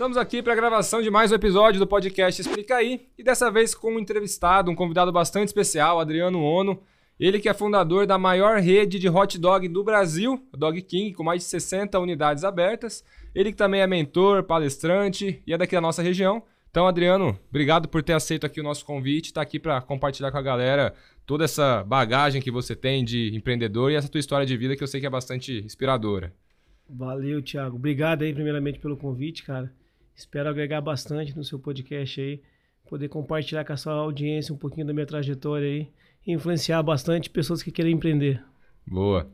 Estamos aqui para a gravação de mais um episódio do podcast Explica Aí, e dessa vez com um entrevistado, um convidado bastante especial, Adriano Ono. Ele que é fundador da maior rede de hot dog do Brasil, Dog King, com mais de 60 unidades abertas. Ele que também é mentor, palestrante e é daqui da nossa região. Então, Adriano, obrigado por ter aceito aqui o nosso convite, está aqui para compartilhar com a galera toda essa bagagem que você tem de empreendedor e essa tua história de vida que eu sei que é bastante inspiradora. Valeu, Thiago. Obrigado aí, primeiramente, pelo convite, cara. Espero agregar bastante no seu podcast aí, poder compartilhar com a sua audiência um pouquinho da minha trajetória aí e influenciar bastante pessoas que querem empreender. Boa.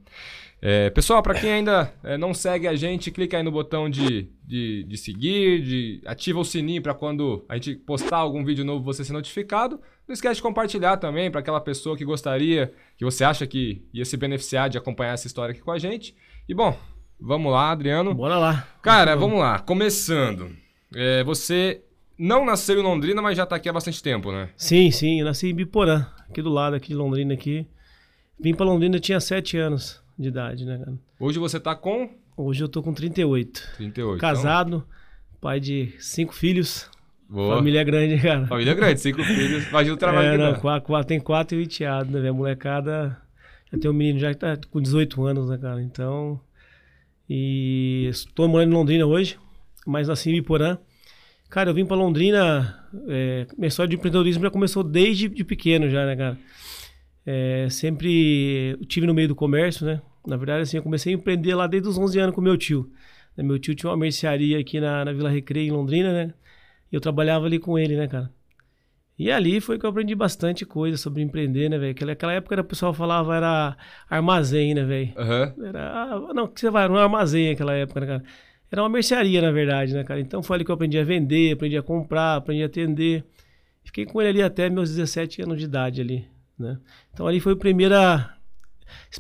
É, pessoal, para quem ainda é, não segue a gente, clica aí no botão de, de, de seguir, de ativa o sininho para quando a gente postar algum vídeo novo você ser notificado. Não esquece de compartilhar também para aquela pessoa que gostaria, que você acha que ia se beneficiar de acompanhar essa história aqui com a gente. E bom, vamos lá, Adriano. Bora lá. Cara, vamos lá. Começando. É, você não nasceu em Londrina, mas já está aqui há bastante tempo, né? Sim, sim. Eu nasci em Biporã, aqui do lado aqui de Londrina aqui. Vim para Londrina, tinha 7 anos de idade, né, cara? Hoje você tá com? Hoje eu tô com 38. 38. Casado, então... pai de cinco filhos. Boa. Família grande, cara. Família grande, cinco filhos. Imagina o trabalho é, que não, dá. Quatro, quatro, tem quatro e enteado, né, velho? Molecada. Já tem um menino já que tá com 18 anos, né, cara? Então. E estou morando em Londrina hoje, mas nasci em Iporã. Cara, eu vim para Londrina. É, minha história de empreendedorismo já começou desde de pequeno, já, né, cara? É, sempre tive no meio do comércio, né? Na verdade, assim, eu comecei a empreender lá desde os 11 anos com meu tio. Meu tio tinha uma mercearia aqui na, na Vila Recreio, em Londrina, né? E eu trabalhava ali com ele, né, cara? E ali foi que eu aprendi bastante coisa sobre empreender, né, velho? Aquela, aquela época o pessoal falava era armazém, né, velho? Uhum. Era, ah, não, que você vai, não é armazém naquela época, né, cara? Era uma mercearia, na verdade, né, cara? Então foi ali que eu aprendi a vender, aprendi a comprar, aprendi a atender. Fiquei com ele ali até meus 17 anos de idade ali, né? Então ali foi a primeira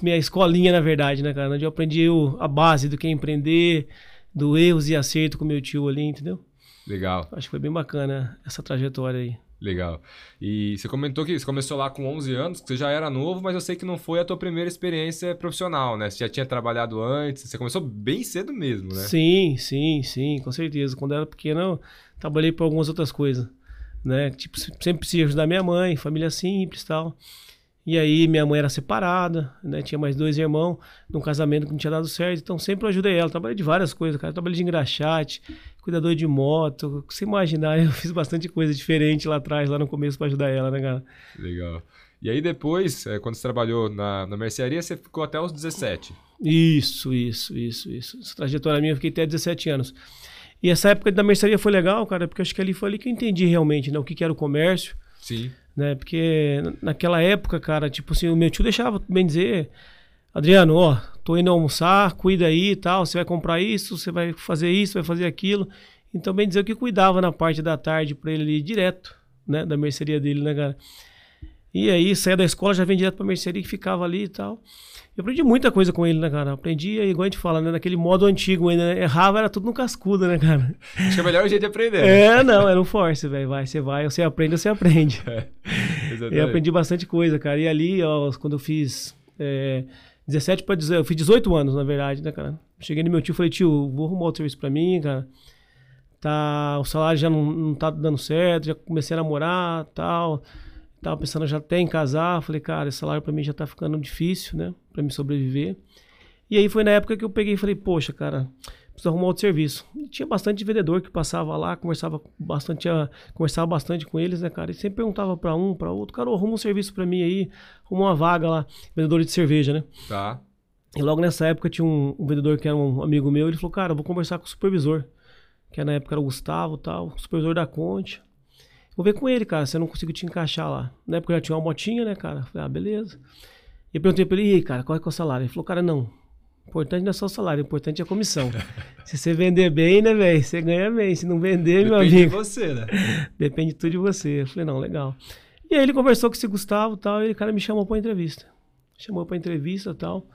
minha escolinha, na verdade, né, cara? Onde eu aprendi a base do que é empreender, do erros e acerto com meu tio ali, entendeu? Legal. Acho que foi bem bacana essa trajetória aí. Legal. E você comentou que você começou lá com 11 anos, que você já era novo, mas eu sei que não foi a tua primeira experiência profissional, né? Você já tinha trabalhado antes, você começou bem cedo mesmo, né? Sim, sim, sim, com certeza. Quando eu era pequeno, eu trabalhei por algumas outras coisas, né? Tipo, sempre precisava ajudar minha mãe, família simples e tal. E aí minha mãe era separada, né? Tinha mais dois irmãos, num casamento que não tinha dado certo. Então sempre ajudei ela. Trabalhei de várias coisas, cara. Trabalhei de engraxate, cuidador de moto. Se imaginar, eu fiz bastante coisa diferente lá atrás, lá no começo, para ajudar ela, né, cara? Legal. E aí depois, é, quando você trabalhou na, na mercearia, você ficou até os 17. Isso, isso, isso, isso. Essa trajetória minha, eu fiquei até 17 anos. E essa época da mercearia foi legal, cara, porque acho que ali foi ali que eu entendi realmente, né? O que, que era o comércio. Sim né? Porque naquela época, cara, tipo assim, o meu tio deixava bem dizer, Adriano, ó, tô indo almoçar, cuida aí e tal, você vai comprar isso, você vai fazer isso, vai fazer aquilo. Então, bem dizer, o que cuidava na parte da tarde para ele ali direto, né, da mercearia dele, né, cara? E aí, saía da escola, já vem direto pra mercearia que ficava ali e tal. Eu aprendi muita coisa com ele, né, cara? Aprendi, igual a gente fala, né? Naquele modo antigo ainda, né? Errava, era tudo no cascudo, né, cara? Acho que é o melhor jeito de aprender. É, não, era um force, velho. Vai, você vai, você aprende, você aprende. É, eu aprendi bastante coisa, cara. E ali, ó, quando eu fiz é, 17 para 18, eu fiz 18 anos, na verdade, né, cara? Cheguei no meu tio e falei, tio, vou arrumar outro serviço pra mim, cara. Tá, o salário já não, não tá dando certo, já comecei a namorar tal. Tava pensando já até em casar. Falei, cara, esse salário para mim já tá ficando difícil, né? Para me sobreviver. E aí foi na época que eu peguei e falei, poxa, cara, preciso arrumar outro serviço. E tinha bastante vendedor que passava lá, conversava bastante, conversava bastante com eles, né, cara? E sempre perguntava para um, para outro, cara, arruma um serviço para mim aí, arruma uma vaga lá, vendedor de cerveja, né? Tá. E logo nessa época tinha um, um vendedor que era um amigo meu, ele falou, cara, eu vou conversar com o supervisor, que na época era o Gustavo tal, o supervisor da Conte. Vou ver com ele, cara, se eu não consigo te encaixar lá. Na época eu já tinha uma motinha, né, cara? Falei, ah, beleza. E eu perguntei pra ele, e aí, cara, qual é, que é o salário? Ele falou, cara, não. Importante não é só o salário, o importante é a comissão. se você vender bem, né, velho? Você ganha bem. Se não vender, Depende meu amigo. Depende de você, né? Depende tudo de você. Eu falei, não, legal. E aí ele conversou com esse Gustavo e tal, e o cara me chamou pra entrevista. Chamou pra entrevista e tal.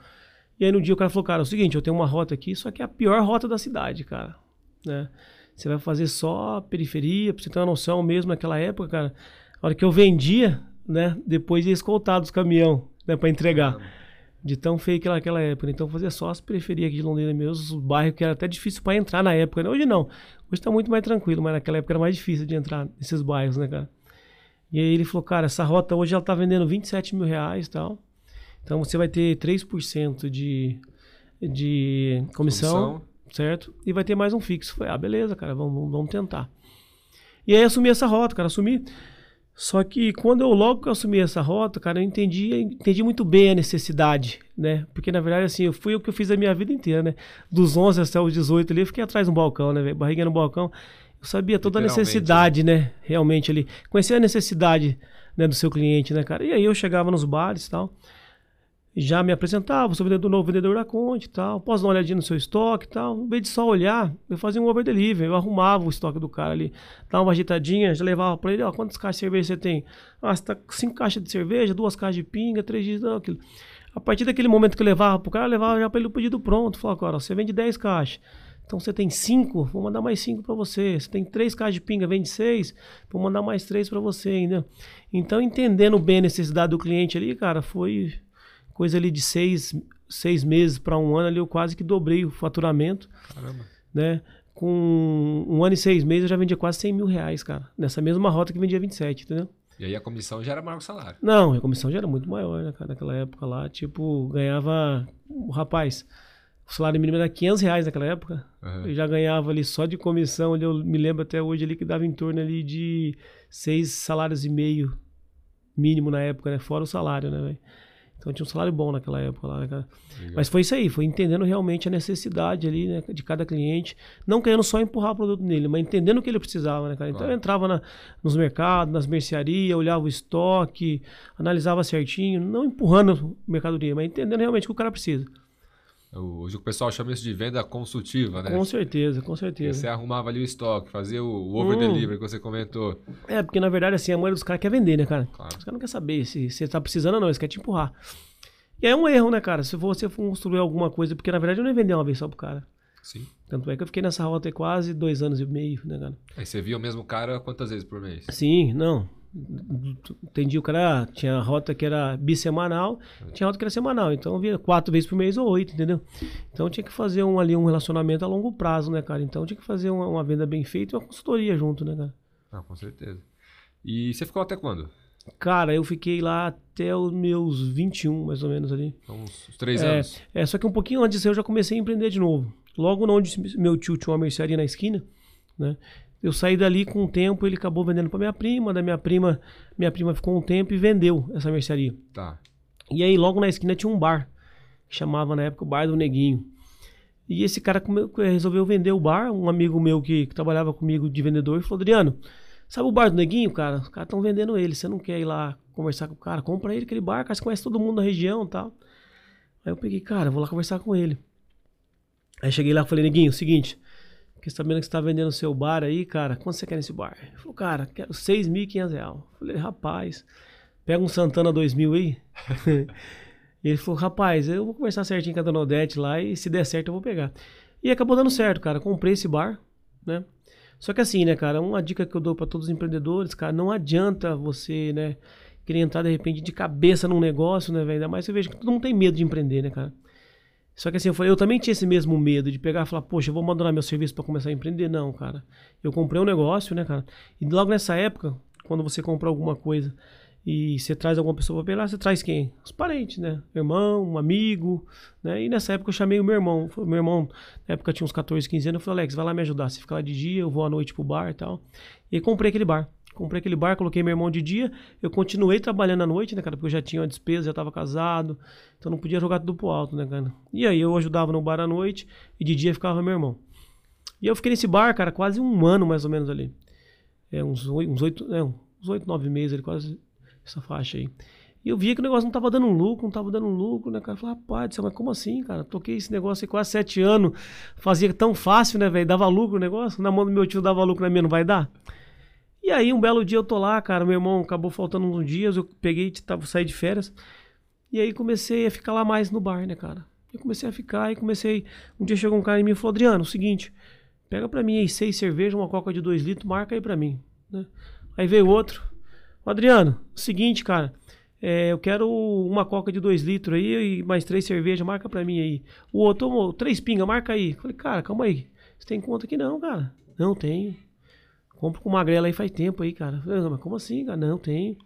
E aí no dia o cara falou, cara, é o seguinte, eu tenho uma rota aqui, só que é a pior rota da cidade, cara. Né? Você vai fazer só periferia, pra você ter uma noção mesmo naquela época, cara. A hora que eu vendia, né? Depois ia escoltar dos caminhão, né? Pra entregar. De tão feio que era aquela época. Então, fazer sócio, preferia aqui de Londrina mesmo, os bairros que era até difícil para entrar na época. Né? Hoje não. Hoje tá muito mais tranquilo, mas naquela época era mais difícil de entrar nesses bairros, né, cara? E aí ele falou, cara, essa rota hoje ela tá vendendo 27 mil reais e tal. Então você vai ter 3% de, de comissão, comissão, certo? E vai ter mais um fixo. Falei, ah, beleza, cara, vamos, vamos tentar. E aí assumi essa rota, cara, assumi. Só que quando eu logo que eu assumi essa rota, cara, eu entendi, entendi muito bem a necessidade, né? Porque na verdade, assim, eu fui o que eu fiz a minha vida inteira, né? Dos 11 até os 18 ali, eu fiquei atrás do balcão, né? Barriga no balcão. Eu sabia toda a necessidade, né? né? Realmente ali. Conhecer a necessidade né, do seu cliente, né, cara? E aí eu chegava nos bares e tal já me apresentava, sou vendedor novo vendedor da Conte e tal, posso dar uma olhadinha no seu estoque e tal. Em vez de só olhar, eu fazia um over delivery, eu arrumava o estoque do cara ali, dava uma agitadinha, já levava para ele, ó, quantas caixas de cerveja você tem? Ah, você tá cinco caixas de cerveja, duas caixas de pinga, três dias, não, aquilo. A partir daquele momento que eu levava pro cara, eu levava já para ele o pedido pronto. Falava, agora, você vende 10 caixas. Então você tem cinco, vou mandar mais cinco para você. Você tem três caixas de pinga, vende seis, vou mandar mais três para você ainda. Então, entendendo bem a necessidade do cliente ali, cara, foi coisa ali de seis, seis meses para um ano ali eu quase que dobrei o faturamento. Caramba. Né? Com um ano e seis meses eu já vendia quase 100 mil reais, cara. Nessa mesma rota que vendia 27, entendeu? E aí a comissão já era maior que o salário? Não, a comissão já era muito maior, né, cara? Naquela época lá, tipo, ganhava... O rapaz, o salário mínimo era 500 reais naquela época. Uhum. Eu já ganhava ali só de comissão, ali, eu me lembro até hoje ali que dava em torno ali de seis salários e meio mínimo na época, né? Fora o salário, né, velho? Então tinha um salário bom naquela época lá, né, cara? Mas foi isso aí, foi entendendo realmente a necessidade ali, né, de cada cliente, não querendo só empurrar o produto nele, mas entendendo o que ele precisava, né, cara? Então claro. eu entrava na, nos mercados, nas mercearias, olhava o estoque, analisava certinho, não empurrando mercadoria, mas entendendo realmente o que o cara precisa. Hoje o pessoal chama isso de venda consultiva, né? Com certeza, com certeza. você arrumava ali o estoque, fazia o over delivery hum. que você comentou. É, porque na verdade assim, a maioria dos caras quer vender, né, cara? Claro. Os caras não querem saber se você tá precisando ou não, eles querem te empurrar. E é um erro, né, cara? Se você for construir alguma coisa, porque na verdade eu não ia vender uma vez só pro cara. Sim. Tanto é que eu fiquei nessa rota quase dois anos e meio, né, cara? Aí você via o mesmo cara quantas vezes por mês? Sim, não entendi o cara tinha rota que era bissemanal, tinha rota que era semanal, então via quatro vezes por mês ou oito, entendeu? Então tinha que fazer um ali um relacionamento a longo prazo, né, cara? Então tinha que fazer uma, uma venda bem feita e uma consultoria junto, né, cara? Ah, com certeza. E você ficou até quando? Cara, eu fiquei lá até os meus 21, mais ou menos ali. Então, uns três é, anos. É, só que um pouquinho antes eu já comecei a empreender de novo. Logo onde meu tio tinha uma mercearia na esquina, né? Eu saí dali com um tempo, ele acabou vendendo para minha prima, da minha prima, minha prima ficou um tempo e vendeu essa mercearia. Tá. E aí logo na esquina tinha um bar, que chamava na época o Bar do Neguinho. E esse cara resolveu vender o bar, um amigo meu que, que trabalhava comigo de vendedor, falou, Adriano, sabe o Bar do Neguinho, cara? Os caras estão vendendo ele, você não quer ir lá conversar com o cara? Compra ele aquele bar, cara, você conhece todo mundo da região e tal. Aí eu peguei, cara, vou lá conversar com ele. Aí cheguei lá e falei, Neguinho, seguinte, Fiquei sabendo que você tá vendendo seu bar aí, cara. Quanto você quer nesse bar? Ele falou, cara, quero 6.500 reais. Falei, rapaz, pega um Santana 2000 aí. e ele falou, rapaz, eu vou conversar certinho com a Dona Odete lá e se der certo eu vou pegar. E acabou dando certo, cara. Comprei esse bar, né? Só que assim, né, cara, uma dica que eu dou para todos os empreendedores, cara, não adianta você, né, querer entrar de repente de cabeça num negócio, né, velho? Ainda mais você veja que todo mundo tem medo de empreender, né, cara? Só que assim, eu, falei, eu também tinha esse mesmo medo de pegar e falar, poxa, eu vou abandonar meu serviço para começar a empreender. Não, cara. Eu comprei um negócio, né, cara? E logo nessa época, quando você compra alguma coisa e você traz alguma pessoa para pegar, você traz quem? Os parentes, né? Irmão, um amigo, né? E nessa época eu chamei o meu irmão. Meu irmão, na época tinha uns 14, 15 anos. Eu falei, Alex, vai lá me ajudar. Você fica lá de dia, eu vou à noite pro bar e tal. E comprei aquele bar. Comprei aquele bar, coloquei meu irmão de dia. Eu continuei trabalhando à noite, né, cara? Porque eu já tinha uma despesa, já tava casado. Então não podia jogar tudo pro alto, né, cara? E aí eu ajudava no bar à noite e de dia ficava meu irmão. E eu fiquei nesse bar, cara, quase um ano mais ou menos ali. É, uns oito, é, uns oito, nove meses ali, quase essa faixa aí. E eu via que o negócio não tava dando lucro, não tava dando lucro, né, cara? Eu falei, rapaz, mas como assim, cara? Toquei esse negócio aí quase sete anos, fazia tão fácil, né, velho? Dava lucro o negócio, na mão do meu tio dava lucro, na minha não vai dar? E aí, um belo dia eu tô lá, cara, meu irmão acabou faltando uns dias, eu peguei, tava, saí de férias. E aí comecei a ficar lá mais no bar, né, cara? Eu comecei a ficar e comecei. Um dia chegou um cara em mim e falou: Adriano, o seguinte, pega pra mim aí seis cervejas, uma coca de dois litros, marca aí pra mim. Né? Aí veio outro. Adriano, o seguinte, cara, É, eu quero uma coca de 2 litros aí e mais três cervejas, marca pra mim aí. O outro, três pinga, marca aí. Falei, cara, calma aí. Você tem conta aqui não, cara? Não, tenho. Compro com magrela aí faz tempo aí, cara. Falei, mas como assim, cara? Não, tenho.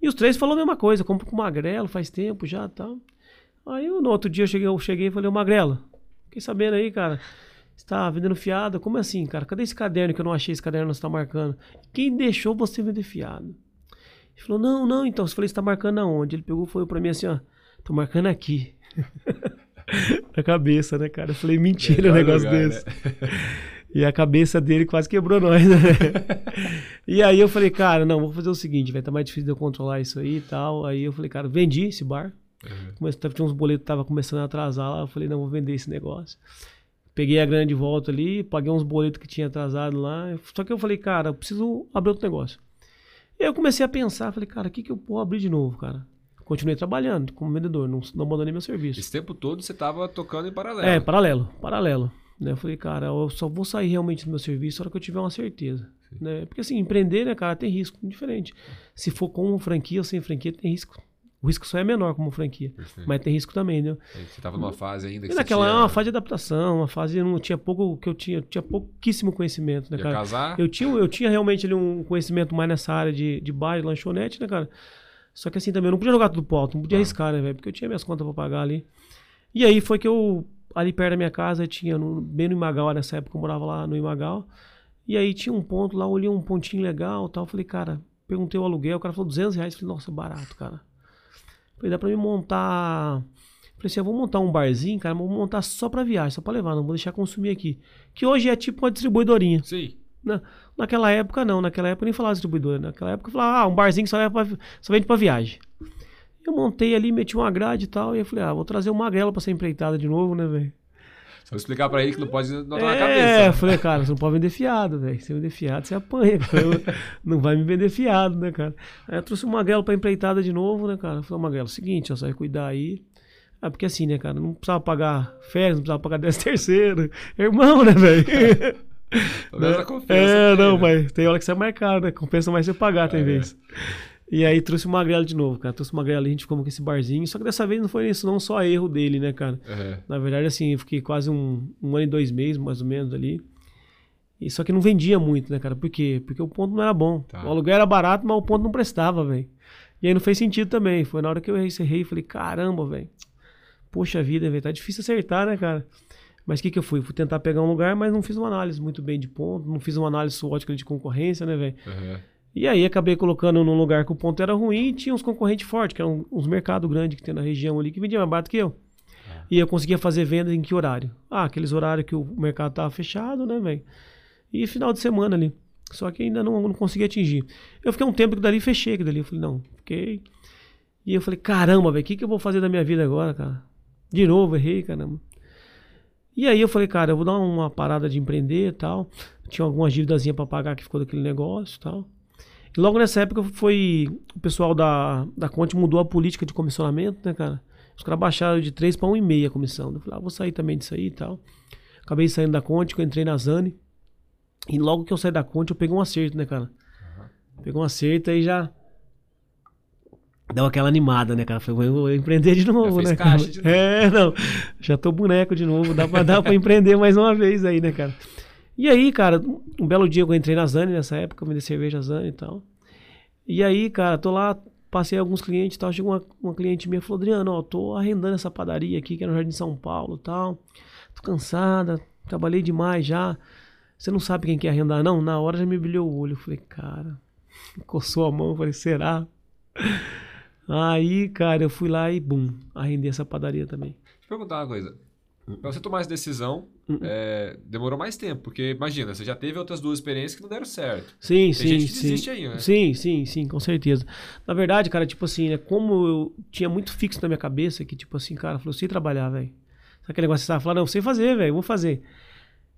E os três falaram a mesma coisa, compro com magrelo faz tempo já tal. Aí no outro dia eu cheguei, eu cheguei e falei, ô magrelo, fiquei sabendo aí, cara. Você tá vendendo fiado? Como assim, cara? Cadê esse caderno que eu não achei esse caderno que você tá marcando? Quem deixou você vender fiado? Ele falou, não, não, então. Você falou, você tá marcando aonde? Ele pegou e foi pra mim assim, ó, tô marcando aqui. Na cabeça, né, cara? Eu falei, mentira um negócio lugar, desse. Né? E a cabeça dele quase quebrou nós, né? e aí eu falei, cara, não, vou fazer o seguinte, vai estar tá mais difícil de eu controlar isso aí e tal. Aí eu falei, cara, vendi esse bar. Uhum. tinha uns boletos que tava começando a atrasar lá. Eu falei, não, vou vender esse negócio. Peguei a grana de volta ali, paguei uns boletos que tinha atrasado lá. Só que eu falei, cara, eu preciso abrir outro negócio. E aí eu comecei a pensar, falei, cara, o que, que eu vou abrir de novo, cara? Continuei trabalhando como vendedor, não, não abandonei meu serviço. Esse tempo todo você estava tocando em paralelo. É, paralelo, paralelo. Né? Eu falei, cara, eu só vou sair realmente do meu serviço na hora que eu tiver uma certeza. Né? Porque assim, empreender, né, cara, tem risco diferente. Se for com franquia ou sem franquia, tem risco. O risco só é menor como franquia. Perfeito. Mas tem risco também, né? Você estava numa fase ainda que naquela tinha... uma fase de adaptação, uma fase eu não tinha pouco que eu tinha, eu tinha pouquíssimo conhecimento, né, cara? casar? Eu tinha, eu tinha realmente ali um conhecimento mais nessa área de, de bar, de lanchonete, né, cara? Só que assim também eu não podia jogar tudo pro alto, não podia ah. arriscar, né, velho? Porque eu tinha minhas contas para pagar ali. E aí foi que eu ali perto da minha casa tinha no, bem no Imagal nessa época eu morava lá no Imagal. E aí tinha um ponto lá, olhei um pontinho legal, tal, falei, cara, perguntei o aluguel, o cara falou 200 reais, falei, nossa, barato, cara. Falei, dá pra me montar. Falei assim, eu vou montar um barzinho, cara, vou montar só pra viagem, só pra levar, não vou deixar consumir aqui. Que hoje é tipo uma distribuidorinha. Sim. Na, naquela época, não. Naquela época nem falava distribuidora. Naquela época eu falava, ah, um barzinho que só, pra, só vende pra viagem. Eu montei ali, meti uma grade e tal, e eu falei, ah, vou trazer uma magrela pra ser empreitada de novo, né, velho? Só explicar pra ele que não pode notar é, na cabeça. É, eu falei, cara, você não pode vender fiado, velho. Se vender fiado, você apanha, cara. não vai me vender fiado, né, cara? Aí eu trouxe uma magrelo pra empreitada de novo, né, cara? Eu falei, magrelo, seguinte, ó, você vai cuidar aí. Ah, porque assim, né, cara, não precisava pagar férias, não precisava pagar 10 terceiro. Irmão, né, velho? é, não, né? mas tem hora que você é marcado, né? Compensa mais você pagar, tem é. vez. E aí trouxe o Magrelo de novo, cara. Trouxe o Magrelo e a gente ficou com esse barzinho. Só que dessa vez não foi isso, não só erro dele, né, cara? Uhum. Na verdade, assim, eu fiquei quase um, um ano e dois meses, mais ou menos, ali. E só que não vendia muito, né, cara? Por quê? Porque o ponto não era bom. Tá. O aluguel era barato, mas o ponto não prestava, velho. E aí não fez sentido também. Foi na hora que eu encerrei e falei, caramba, velho. Poxa vida, velho. Tá difícil acertar, né, cara? Mas o que, que eu fui? Fui tentar pegar um lugar, mas não fiz uma análise muito bem de ponto, não fiz uma análise ótica de concorrência, né, velho? Uhum. E aí acabei colocando num lugar que o ponto era ruim e tinha uns concorrentes fortes, que eram uns mercados grandes que tem na região ali, que vendiam mais barato que eu. É. E eu conseguia fazer venda em que horário? Ah, aqueles horários que o mercado tava fechado, né, velho? E final de semana ali. Só que ainda não, não consegui atingir. Eu fiquei um tempo que dali fechei, que dali eu falei, não, fiquei. E eu falei, caramba, velho, o que, que eu vou fazer da minha vida agora, cara? De novo, errei, caramba. E aí eu falei, cara, eu vou dar uma parada de empreender e tal. Tinha algumas dívidas para pagar que ficou daquele negócio e tal. Logo nessa época foi. O pessoal da, da Conte mudou a política de comissionamento, né, cara? Os caras baixaram de 3 para 1,5 a comissão. Eu falei, ah, vou sair também disso aí e tal. Acabei saindo da Conte, eu entrei na Zane. E logo que eu saí da Conte, eu peguei um acerto, né, cara? Uhum. Peguei um acerto e já. Deu aquela animada, né, cara? Falei, vou empreender de novo, né? Cara? De novo. É, não. Já tô boneco de novo. Dá pra, dá pra empreender mais uma vez aí, né, cara? E aí, cara, um belo dia eu entrei na Zane nessa época, vendi cerveja Zane e tal. E aí, cara, tô lá, passei alguns clientes e tal. Chegou uma, uma cliente minha e falou: Adriano, ó, tô arrendando essa padaria aqui, que é no Jardim São Paulo tal. Tô cansada, trabalhei demais já. Você não sabe quem quer arrendar, não? Na hora já me brilhou o olho. Eu falei, cara, coçou a mão. falei, será? Aí, cara, eu fui lá e bum, arrendei essa padaria também. Deixa eu perguntar uma coisa. Pra você tomar essa decisão, uh -uh. É, demorou mais tempo, porque imagina, você já teve outras duas experiências que não deram certo. Sim, Tem sim, gente que sim. Aí, né? Sim, sim, sim, com certeza. Na verdade, cara, tipo assim, né, como eu tinha muito fixo na minha cabeça que, tipo assim, cara, falou, sei trabalhar, velho. Sabe aquele negócio que você tava falando? Não, sei fazer, velho, vou fazer.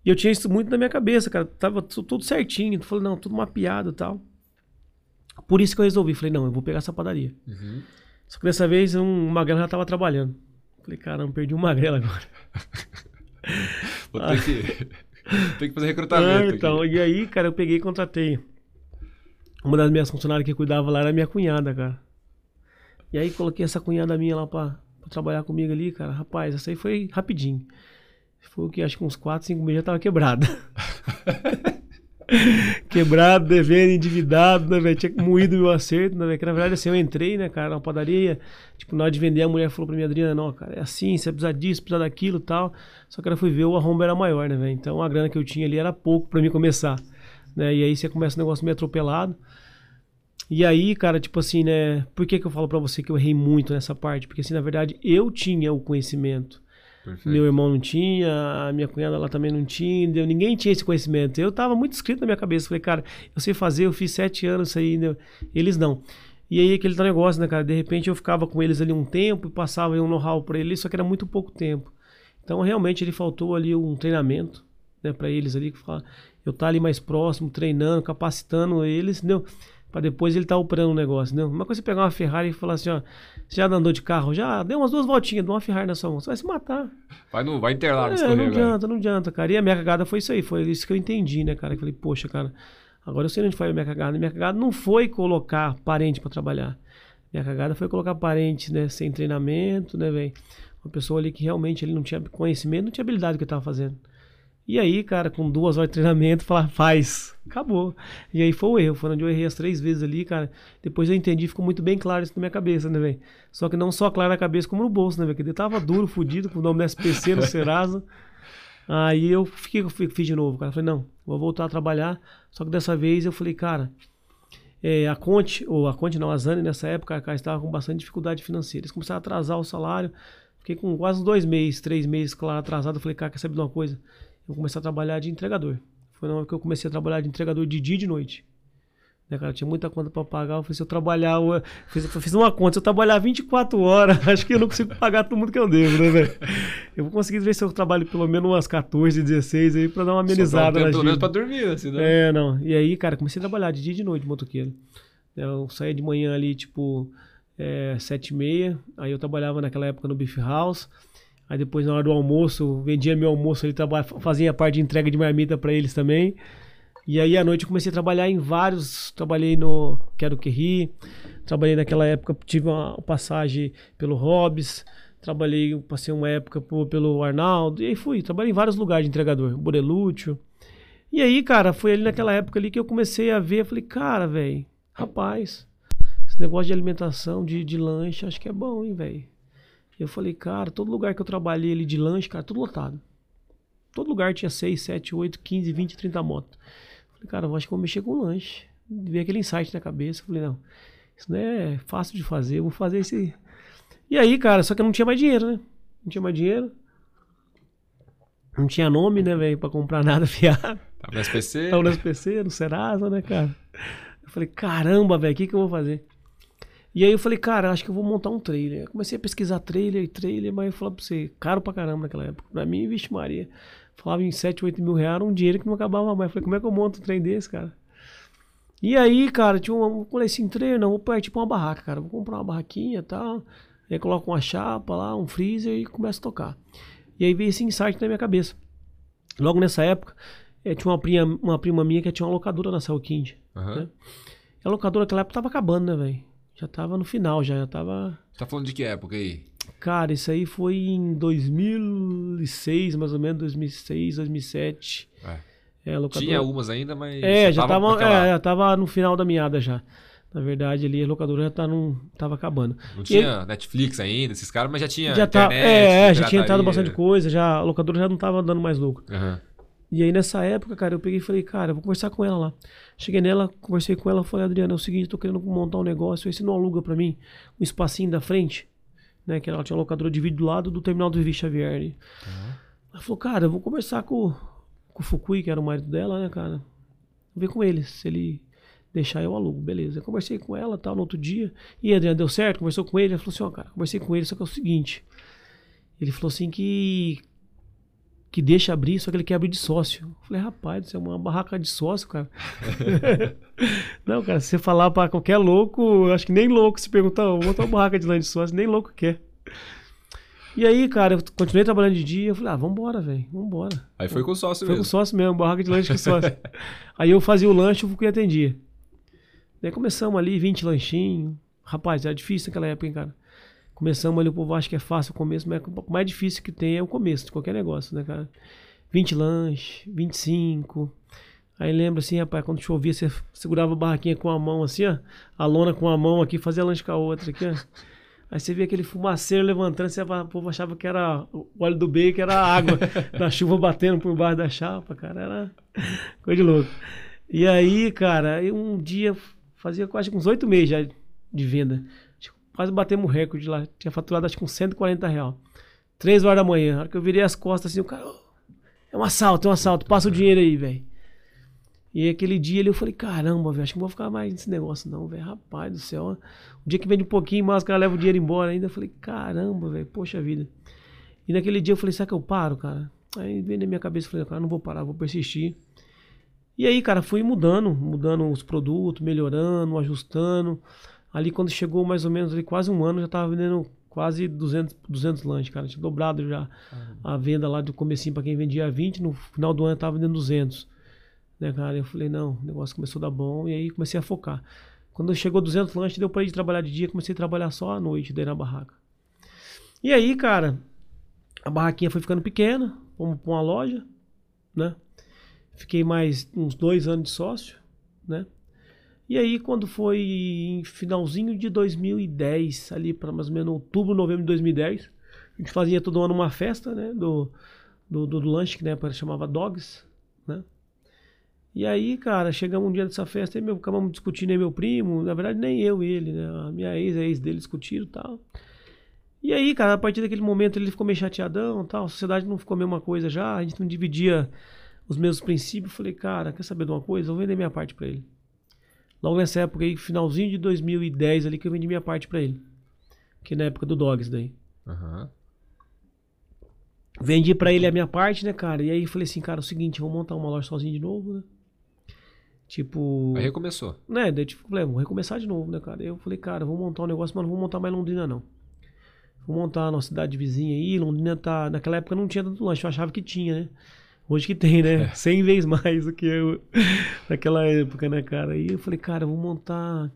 E eu tinha isso muito na minha cabeça, cara, tava tudo certinho, falei, não, tudo mapeado e tal. Por isso que eu resolvi, falei, não, eu vou pegar essa padaria. Uhum. Só que dessa vez um, uma galera já tava trabalhando. Falei, caramba, perdi uma magrela agora. Vou ter que, ter que fazer recrutamento. Ah, então, aqui. e aí, cara, eu peguei e contratei. Uma das minhas funcionárias que cuidava lá era minha cunhada, cara. E aí coloquei essa cunhada minha lá pra, pra trabalhar comigo ali, cara. Rapaz, essa aí foi rapidinho. Foi o que acho que uns 4, 5 meses já tava quebrada. Quebrado, devendo, endividado, né, velho? Tinha moído meu acerto, né, velho? Que na verdade, assim, eu entrei, né, cara, na padaria. Tipo, na hora de vender, a mulher falou pra mim, Adriana, não, cara, é assim, você precisa disso, precisa daquilo tal. Só que ela fui ver, o arrombo era maior, né, velho? Então a grana que eu tinha ali era pouco pra mim começar. Né? E aí você começa um negócio meio atropelado. E aí, cara, tipo assim, né? Por que, que eu falo pra você que eu errei muito nessa parte? Porque, assim, na verdade, eu tinha o conhecimento. Perfeito. Meu irmão não tinha, a minha cunhada lá também não tinha, entendeu? ninguém tinha esse conhecimento. Eu tava muito escrito na minha cabeça. Falei, cara, eu sei fazer, eu fiz sete anos isso aí, eles não. E aí aquele negócio, né, cara? De repente eu ficava com eles ali um tempo e passava um know-how pra eles, só que era muito pouco tempo. Então realmente ele faltou ali um treinamento, né, para eles ali, que eu estar tá ali mais próximo, treinando, capacitando eles, entendeu? Para depois ele estar tá operando o um negócio, entendeu? Uma coisa é pegar uma Ferrari e falar assim, ó, você já andou de carro? Já deu umas duas voltinhas, deu uma Ferrari na sua mão. Você vai se matar. Vai, no, vai Interlagos é, Não adianta, não adianta, cara. E a minha cagada foi isso aí. Foi isso que eu entendi, né, cara? Eu falei, poxa, cara, agora eu sei onde foi a minha cagada. Minha cagada não foi colocar parente para trabalhar. Minha cagada foi colocar parente, né, sem treinamento, né, velho? Uma pessoa ali que realmente ele não tinha conhecimento, não tinha habilidade do que eu tava fazendo. E aí, cara, com duas horas de treinamento, falar, faz. Acabou. E aí foi o erro. Foi onde eu errei as três vezes ali, cara. Depois eu entendi, ficou muito bem claro isso na minha cabeça, né, velho? Só que não só claro na cabeça, como no bolso, né, velho? Porque eu tava duro, fudido, com o nome do SPC no Serasa. Aí eu fiquei, fiz de novo, cara. Falei, não, vou voltar a trabalhar. Só que dessa vez eu falei, cara, é, a Conte, ou a Conte não, a Zane, nessa época, cara, estava com bastante dificuldade financeira. Eles começaram a atrasar o salário. Fiquei com quase dois meses, três meses, claro, atrasado. Eu falei, cara, quer saber de uma coisa? Eu comecei a trabalhar de entregador. Foi na hora que eu comecei a trabalhar de entregador de dia e de noite. Né, cara, tinha muita conta para pagar. Eu falei, se eu trabalhar, eu fiz, eu fiz uma conta, se eu trabalhar 24 horas, acho que eu não consigo pagar todo mundo que eu devo, né, velho? Eu vou conseguir ver se eu trabalho pelo menos umas 14, 16 aí pra dar uma amenizada. Pelo menos pra dormir, assim, né? É, não. E aí, cara, comecei a trabalhar de dia e de noite, motoqueiro. Eu saía de manhã ali, tipo, é, 7 e meia. Aí eu trabalhava naquela época no Beef House. Aí depois, na hora do almoço, vendia meu almoço, ele fazia a parte de entrega de marmita para eles também. E aí à noite eu comecei a trabalhar em vários. Trabalhei no Quero Que Ri, trabalhei naquela época, tive uma passagem pelo Hobbs, trabalhei, passei uma época pelo Arnaldo, e aí fui, trabalhei em vários lugares de entregador, Borelúcio. E aí, cara, foi ali naquela época ali que eu comecei a ver, falei, cara, velho, rapaz, esse negócio de alimentação, de, de lanche, acho que é bom, hein, velho. Eu falei, cara, todo lugar que eu trabalhei ali de lanche, cara, tudo lotado. Todo lugar tinha 6, 7, 8, 15, 20, 30 motos. Falei, cara, eu acho que vou mexer com lanche. Veio aquele insight na cabeça. Falei, não, isso não é fácil de fazer, eu vou fazer esse. E aí, cara, só que eu não tinha mais dinheiro, né? Não tinha mais dinheiro. Não tinha nome, né, velho, pra comprar nada fiado. Tava no SPC? Tava no SPC, no Serasa, né, cara? Eu falei, caramba, velho, o que, que eu vou fazer? E aí eu falei, cara, acho que eu vou montar um trailer. Eu comecei a pesquisar trailer e trailer, mas eu falei pra você, caro pra caramba naquela época. Pra mim, vixe Maria, falava em 7, 8 mil reais, um dinheiro que não acabava mais. Eu falei, como é que eu monto um trem desse, cara? E aí, cara, tinha um, eu falei assim, trailer, não, vou pegar tipo uma barraca, cara. Vou comprar uma barraquinha e tal. Aí coloco uma chapa lá, um freezer e começo a tocar. E aí veio esse insight na minha cabeça. Logo nessa época, eh, tinha uma prima, uma prima minha que tinha uma locadora na Salkind. Uhum. Né? a locadora naquela época tava acabando, né, velho? Já tava no final, já, já tava. Você tá falando de que época aí? Cara, isso aí foi em 2006, mais ou menos, 2006, 2007. É. É, locadora... Tinha algumas ainda, mas. É, já tava, naquela... é, já tava no final da meada já. Na verdade, ali a locadora já tá num, tava acabando. Não tinha e... Netflix ainda, esses caras, mas já tinha. Já tá, internet, tá, é, já tinha entrado bastante coisa, já, a locadora já não tava dando mais lucro. Uhum. E aí nessa época, cara, eu peguei e falei, cara, vou conversar com ela lá. Cheguei nela, conversei com ela, falei, Adriana, é o seguinte, tô querendo montar um negócio, aí você não aluga pra mim um espacinho da frente, né? Que ela tinha uma locadora de vídeo do lado do terminal do Vivi Xavier. Uhum. Ela falou, cara, eu vou conversar com, com o Fukui, que era o marido dela, né, cara? Vou ver com ele, se ele deixar eu alugo, beleza. Eu conversei com ela tal, no outro dia. E a Adriana deu certo, conversou com ele, ele falou assim, ó, cara, conversei com ele, só que é o seguinte. Ele falou assim que que deixa abrir, só que ele quer abrir de sócio. Eu falei, rapaz, isso é uma barraca de sócio, cara. não, cara, se você falar pra qualquer louco, acho que nem louco se pergunta, vou botar uma barraca de lã de sócio, nem louco quer. E aí, cara, eu continuei trabalhando de dia, eu falei, ah, vambora, velho, vambora. Aí foi com o sócio foi mesmo. Foi com o sócio mesmo, barraca de lanche com sócio. aí eu fazia o lanche, eu fui atendia. Daí começamos ali, 20 lanchinhos, Rapaz, era difícil naquela época, hein, cara. Começamos ali, o povo acha que é fácil o começo, mas o mais difícil que tem é o começo de qualquer negócio, né, cara? 20 lanches, 25. Aí lembra assim, rapaz, quando chovia, você segurava a barraquinha com a mão assim, ó. A lona com a mão aqui, fazia lanche com a outra aqui, ó. Aí você via aquele fumaceiro levantando, você, o povo achava que era o óleo do bacon, era a água da chuva batendo por baixo da chapa, cara. Era coisa de louco. E aí, cara, um dia, fazia quase uns oito meses já de venda quase batemos recorde lá. Tinha faturado acho que uns 140 real. Três horas da manhã. Na hora que eu virei as costas assim, o cara. Oh, é um assalto, é um assalto, passa o dinheiro aí, velho. E aquele dia ali eu falei, caramba, velho, acho que não vou ficar mais nesse negócio, não, velho. Rapaz do céu. O dia que vende um pouquinho mais, o cara leva o dinheiro embora ainda. Eu falei, caramba, velho, poxa vida. E naquele dia eu falei, será que eu paro, cara? Aí veio na minha cabeça, eu falei, cara, não vou parar, vou persistir. E aí, cara, fui mudando, mudando os produtos, melhorando, ajustando. Ali quando chegou mais ou menos ali, quase um ano, já tava vendendo quase 200, 200 lanches, cara. Tinha dobrado já a venda lá do comecinho para quem vendia 20, no final do ano eu tava vendendo 200. Né, cara? Eu falei, não, o negócio começou a dar bom e aí comecei a focar. Quando chegou 200 lanches, deu para ir de trabalhar de dia, comecei a trabalhar só à noite, daí na barraca. E aí, cara, a barraquinha foi ficando pequena, fomos pra uma loja, né? Fiquei mais uns dois anos de sócio, né? E aí, quando foi em finalzinho de 2010, ali para mais ou menos outubro, novembro de 2010, a gente fazia todo ano uma festa, né? Do, do, do, do lanche, que na época chamava Dogs, né? E aí, cara, chegamos um dia dessa festa e meu, acabamos discutindo aí meu primo, na verdade nem eu e ele, né? A minha ex, a ex dele discutiram e tal. E aí, cara, a partir daquele momento ele ficou meio chateadão tal, a sociedade não ficou a mesma coisa já, a gente não dividia os mesmos princípios. Falei, cara, quer saber de uma coisa? Eu vou vender minha parte para ele. Logo nessa época aí, finalzinho de 2010 ali, que eu vendi minha parte para ele. Que na época do Dogs daí. Uhum. Vendi para ele a minha parte, né, cara? E aí falei assim, cara, é o seguinte, vou montar uma loja sozinho de novo, né? Tipo. Aí recomeçou. Né, daí tipo, falei, vou recomeçar de novo, né, cara? Aí eu falei, cara, vou montar um negócio, mas não vou montar mais Londrina, não. Vou montar uma cidade vizinha aí. Londrina tá. Naquela época não tinha tanto lanche, eu achava que tinha, né? Hoje que tem, né? É. 100 vezes mais do que eu naquela época, né, cara? E eu falei, cara, eu vou montar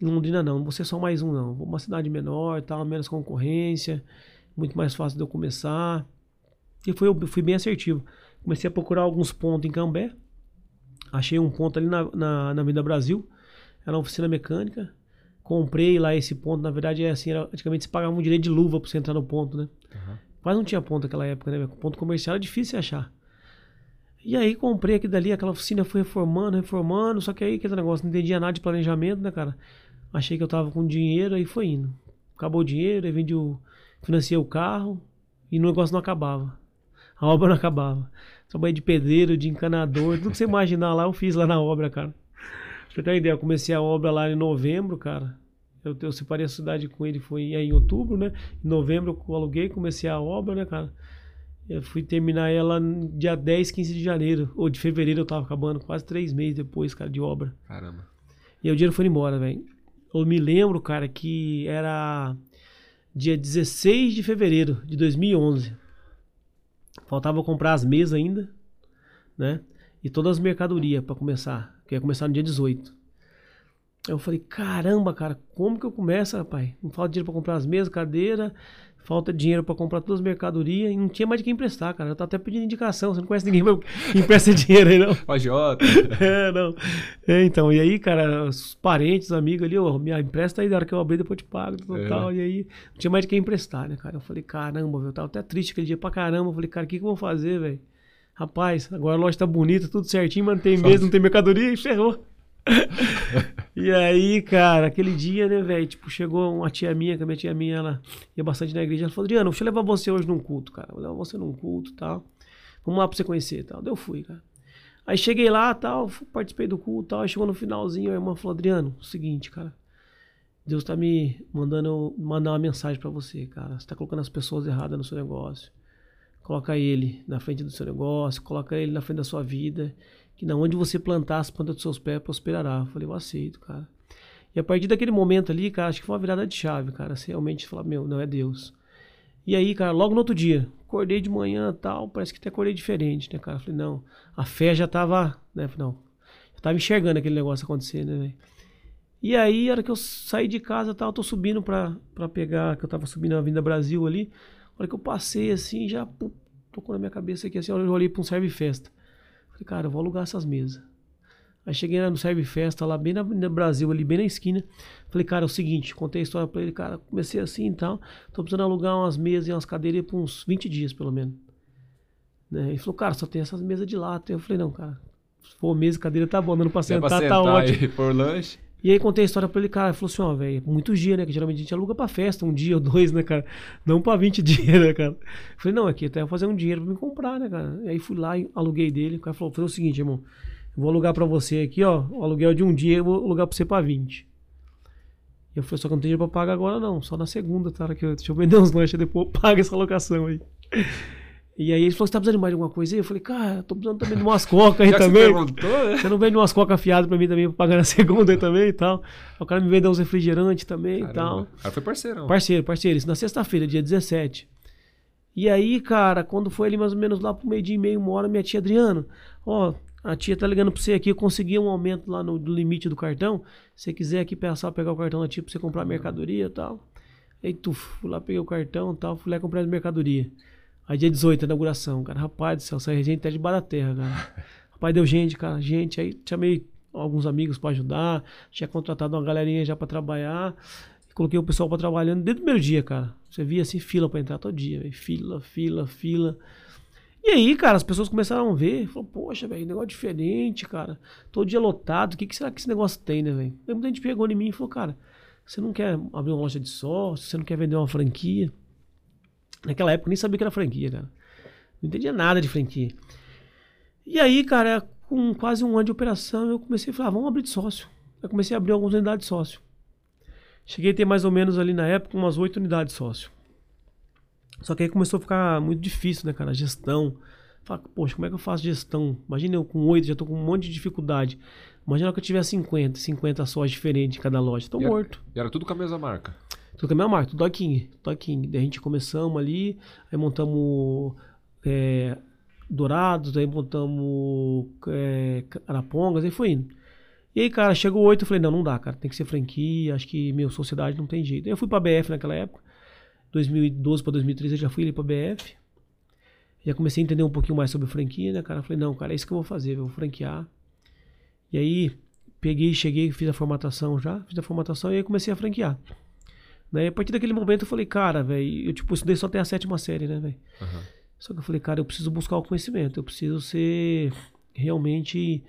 em Londrina não, não vou ser só mais um não. Vou uma cidade menor, tal, menos concorrência, muito mais fácil de eu começar. E foi, eu fui bem assertivo. Comecei a procurar alguns pontos em Cambé. Achei um ponto ali na, na, na Vida Brasil. Era uma oficina mecânica. Comprei lá esse ponto. Na verdade, é assim, era, antigamente você pagava um direito de luva pra você entrar no ponto, né? Uhum. Quase não tinha ponto naquela época, né? Ponto comercial era difícil achar. E aí comprei aqui dali, aquela oficina foi reformando, reformando, só que aí aquele negócio, não entendia nada de planejamento, né, cara? Achei que eu tava com dinheiro, aí foi indo. Acabou o dinheiro, aí vendi o. financiei o carro e o negócio não acabava. A obra não acabava. Trabalhei de pedreiro, de encanador, tudo que você imaginar lá, eu fiz lá na obra, cara. Pra você ter uma ideia, eu comecei a obra lá em novembro, cara. Eu, eu separei a cidade com ele, foi em outubro, né? Em novembro eu aluguei, comecei a obra, né, cara? Eu fui terminar ela dia 10, 15 de janeiro. Ou de fevereiro eu tava acabando, quase três meses depois, cara, de obra. Caramba. E aí o dinheiro foi embora, velho. Eu me lembro, cara, que era dia 16 de fevereiro de 2011. Faltava comprar as mesas ainda, né? E todas as mercadorias para começar. Que ia começar no dia 18. Eu falei, caramba, cara, como que eu começo, rapaz? Não falta dinheiro para comprar as mesas, cadeira, falta dinheiro para comprar todas as mercadorias e não tinha mais de quem emprestar, cara. Eu tava até pedindo indicação, você não conhece ninguém que empresta dinheiro aí, não. Jota. é, não. É, então, e aí, cara, os parentes, amigos ali, ó, minha empresta aí, na hora que eu abrir, depois eu te pago, tal, é. e aí não tinha mais de quem emprestar, né, cara. Eu falei, caramba, eu tava até triste aquele dia pra caramba. Eu falei, cara, o que, que eu vou fazer, velho? Rapaz, agora a loja tá bonita, tudo certinho, mas não tem mesa, não tem mercadoria e ferrou. e aí, cara, aquele dia, né, velho? Tipo, chegou uma tia minha, que a minha tia minha, ela ia bastante na igreja. Ela falou: Adriano, deixa eu levar você hoje num culto, cara. Vou levar você num culto e tal. Vamos lá pra você conhecer e tal. Daí eu fui, cara. Aí cheguei lá tal, participei do culto tal. Aí chegou no finalzinho, a irmã falou: Adriano, o seguinte, cara. Deus tá me mandando mandar uma mensagem para você, cara. Você tá colocando as pessoas erradas no seu negócio. Coloca ele na frente do seu negócio, coloca ele na frente da sua vida que na onde você plantar as plantas dos seus pés prosperará. Eu falei, eu aceito, cara. E a partir daquele momento ali, cara, acho que foi uma virada de chave, cara. Você realmente falar, meu, não é Deus. E aí, cara, logo no outro dia, acordei de manhã tal, parece que até acordei diferente, né, cara? Falei, não, a fé já tava, né? Não, já tava enxergando aquele negócio acontecer, né, velho? E aí, a hora que eu saí de casa, tal, eu tô subindo pra, pra pegar, que eu tava subindo a Vinda Brasil ali. A hora que eu passei assim, já pô, tocou na minha cabeça aqui assim, eu olhei pra um serve festa. Falei, cara, eu vou alugar essas mesas. Aí cheguei lá no Serve Festa, lá bem na, no Brasil, ali bem na esquina. Falei, cara, é o seguinte, contei a história pra ele, cara, comecei assim e tal. Tô precisando alugar umas mesas e umas cadeiras por uns 20 dias, pelo menos. Né? Ele falou, cara, só tem essas mesas de lata. Eu falei, não, cara, se for mesa e cadeira tá bom, dando pra sentar, pra sentar tá ótimo. por lanche. E aí contei a história pra ele, cara, ele falou assim, ó, velho, muito dia, né? Que geralmente a gente aluga pra festa, um dia ou dois, né, cara? Não pra 20 dias, né, cara? Eu falei, não, aqui até vou fazer um dinheiro pra me comprar, né, cara? E aí fui lá e aluguei dele. O cara falou, falei o seguinte, irmão, eu vou alugar pra você aqui, ó, o aluguel de um dia, eu vou alugar pra você pra 20. E eu falei, só que eu não tenho dinheiro pra pagar agora, não, só na segunda, tá? Que eu, deixa eu vender uns lanches, depois eu pago essa locação aí. E aí ele falou, você tá precisando de mais de alguma coisa aí? Eu falei, cara, tô precisando também de umas cocas aí também. Você, né? você não vende umas cocas afiadas pra mim também, pra pagar na segunda aí também e tal. O cara me vendeu uns refrigerantes também Caramba. e tal. O cara foi parceirão. Parceiro, parceiro. Isso na sexta-feira, dia 17. E aí, cara, quando foi ali mais ou menos lá pro meio dia e meio, uma hora, minha tia Adriano, ó, a tia tá ligando pra você aqui, eu consegui um aumento lá no, limite do cartão. Se você quiser aqui passar, pegar o cartão da tia pra você comprar mercadoria e tal. Aí tu, fui lá, peguei o cartão e tal, fui lá comprar as mercadoria. Aí dia 18, inauguração, cara. Rapaz do céu, saí gente até de da terra, cara. Rapaz, deu gente, cara, gente. Aí chamei alguns amigos para ajudar. Tinha contratado uma galerinha já para trabalhar. Coloquei o pessoal para trabalhando desde o primeiro dia, cara. Você via assim, fila para entrar todo dia, véio. Fila, fila, fila. E aí, cara, as pessoas começaram a ver. Falou, poxa, velho, negócio diferente, cara. Todo dia lotado. O que, que será que esse negócio tem, né, velho? Muita gente pegou em mim e falou, cara, você não quer abrir uma loja de sócio? Você não quer vender uma franquia? Naquela época eu nem sabia que era franquia, cara. Não entendia nada de franquia. E aí, cara, com quase um ano de operação, eu comecei a falar, ah, vamos abrir de sócio. Eu comecei a abrir algumas unidades de sócio. Cheguei a ter mais ou menos ali na época umas oito unidades de sócio. Só que aí começou a ficar muito difícil, né, cara? A gestão. Fala, poxa, como é que eu faço gestão? Imagina eu com oito, já tô com um monte de dificuldade. Imagina que eu tiver 50, 50 sócios diferentes em cada loja. Tô e morto. Era, e era tudo com a mesma marca? Tudo com a mesma marca, King. Dog King. Daí a gente começamos ali, aí montamos é, Dourados, aí montamos é, Arapongas, aí foi indo. E aí, cara, chegou oito, eu falei, não, não dá, cara, tem que ser franquia, acho que, meu, sociedade não tem jeito. Eu fui pra BF naquela época, 2012 pra 2013 eu já fui ali pra BF. Já comecei a entender um pouquinho mais sobre franquia, né, cara? Falei, não, cara, é isso que eu vou fazer, eu vou franquear. E aí, peguei, cheguei, fiz a formatação já, fiz a formatação e aí comecei a franquear. Né? E a partir daquele momento eu falei, cara, velho, eu tipo, estudei só até a sétima série, né, velho? Uhum. Só que eu falei, cara, eu preciso buscar o conhecimento, eu preciso ser realmente.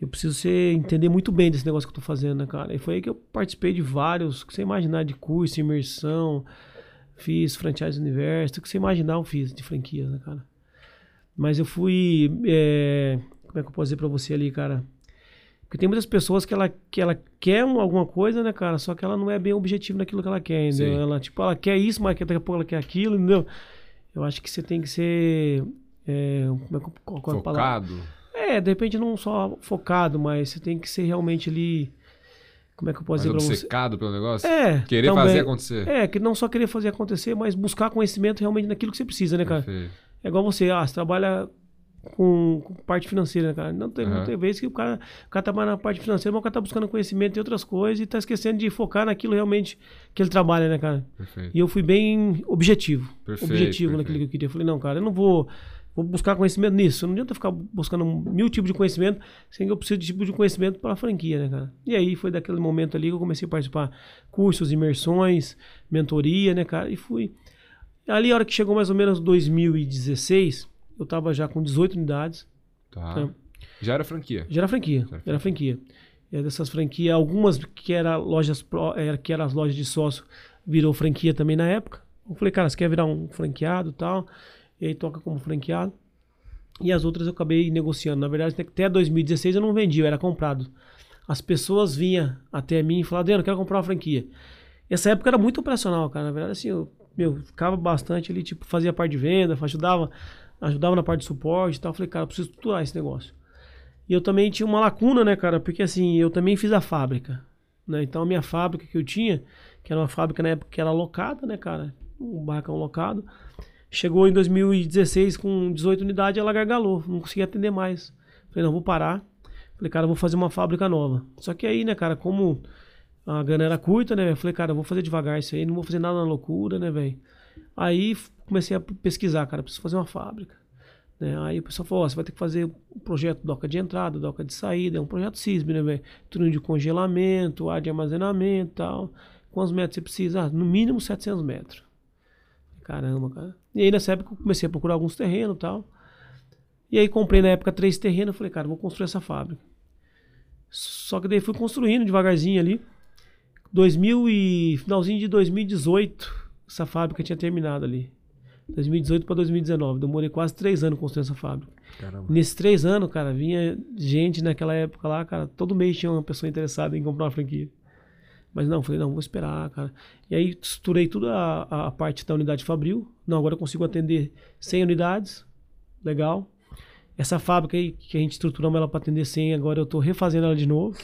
Eu preciso ser, entender muito bem desse negócio que eu tô fazendo, né, cara? E foi aí que eu participei de vários, que você imaginar, de curso, imersão, fiz franchise universo, que você imaginar eu fiz de franquia, né, cara? Mas eu fui. É, como é que eu posso dizer pra você ali, cara? Porque tem muitas pessoas que ela, que ela quer alguma coisa, né, cara? Só que ela não é bem objetivo naquilo que ela quer, entendeu? Sim. Ela, tipo, ela quer isso, mas daqui a pouco ela quer aquilo, entendeu? Eu acho que você tem que ser. É, como é, qual, qual focado. É, de repente não só focado, mas você tem que ser realmente ali. Como é que eu posso mais dizer obcecado você? pelo negócio? É. Querer também, fazer acontecer. É, que não só querer fazer acontecer, mas buscar conhecimento realmente naquilo que você precisa, né, cara? Perfeito. É igual você, ah, você trabalha com, com, parte financeira, né, cara. Não tem, uhum. não tem vez que o cara, o cara tá mais na parte financeira, mas o cara tá buscando conhecimento em outras coisas e tá esquecendo de focar naquilo realmente que ele trabalha, né, cara? Perfeito. E eu fui bem objetivo. Perfeito, objetivo perfeito. naquilo que eu queria. Eu falei, não, cara, eu não vou, vou buscar conhecimento nisso. Não adianta ficar buscando mil tipos de conhecimento, sem que eu preciso de tipo de conhecimento para a franquia, né, cara? E aí foi daquele momento ali que eu comecei a participar cursos, imersões, mentoria, né, cara? E fui. Ali, a hora que chegou mais ou menos 2016 eu estava já com 18 unidades. Tá. Né? Já era franquia? Já era franquia. Já era franquia. E dessas franquias, algumas que eram lojas, era, que eram as lojas de sócio, virou franquia também na época. Eu falei, cara, você quer virar um franqueado e tal? E aí toca como franqueado. E as outras eu acabei negociando. Na verdade, até 2016 eu não vendi, eu era comprado. As pessoas vinham até mim e falavam, Adriano, eu quero comprar uma franquia. Essa época era muito operacional, cara. Na verdade, assim, eu, meu, ficava bastante ali, tipo, fazia parte de venda, ajudava ajudava na parte de suporte e tal. Falei, cara, eu preciso estruturar esse negócio. E eu também tinha uma lacuna, né, cara? Porque assim, eu também fiz a fábrica. Né? Então a minha fábrica que eu tinha, que era uma fábrica na época que era locada, né, cara? Um barracão locado. Chegou em 2016 com 18 unidades, ela gargalou, não conseguia atender mais. Falei, não, vou parar. Falei, cara, vou fazer uma fábrica nova. Só que aí, né, cara, como A grana era curta, né? Falei, cara, vou fazer devagar isso aí, não vou fazer nada na loucura, né, velho? Aí comecei a pesquisar, cara, preciso fazer uma fábrica. Né? Aí o pessoal falou, você vai ter que fazer um projeto doca de entrada, doca de saída, é um projeto CISB, né, velho? Túnel de congelamento, ar de armazenamento e tal. Quantos metros você precisa? Ah, no mínimo 700 metros. Caramba, cara. E aí nessa época eu comecei a procurar alguns terrenos e tal. E aí comprei na época três terrenos, falei, cara, vou construir essa fábrica. Só que daí fui construindo devagarzinho ali. 2000 e finalzinho de 2018, essa fábrica tinha terminado ali. 2018 para 2019. Demorei quase três anos construindo essa fábrica. Caramba. Nesses três anos, cara, vinha gente naquela época lá, cara, todo mês tinha uma pessoa interessada em comprar uma franquia. Mas não, falei, não, vou esperar, cara. E aí estruturei toda a, a parte da unidade Fabril. Não, agora eu consigo atender 100 unidades. Legal. Essa fábrica aí, que a gente estruturamos ela para atender 100, agora eu estou refazendo ela de novo.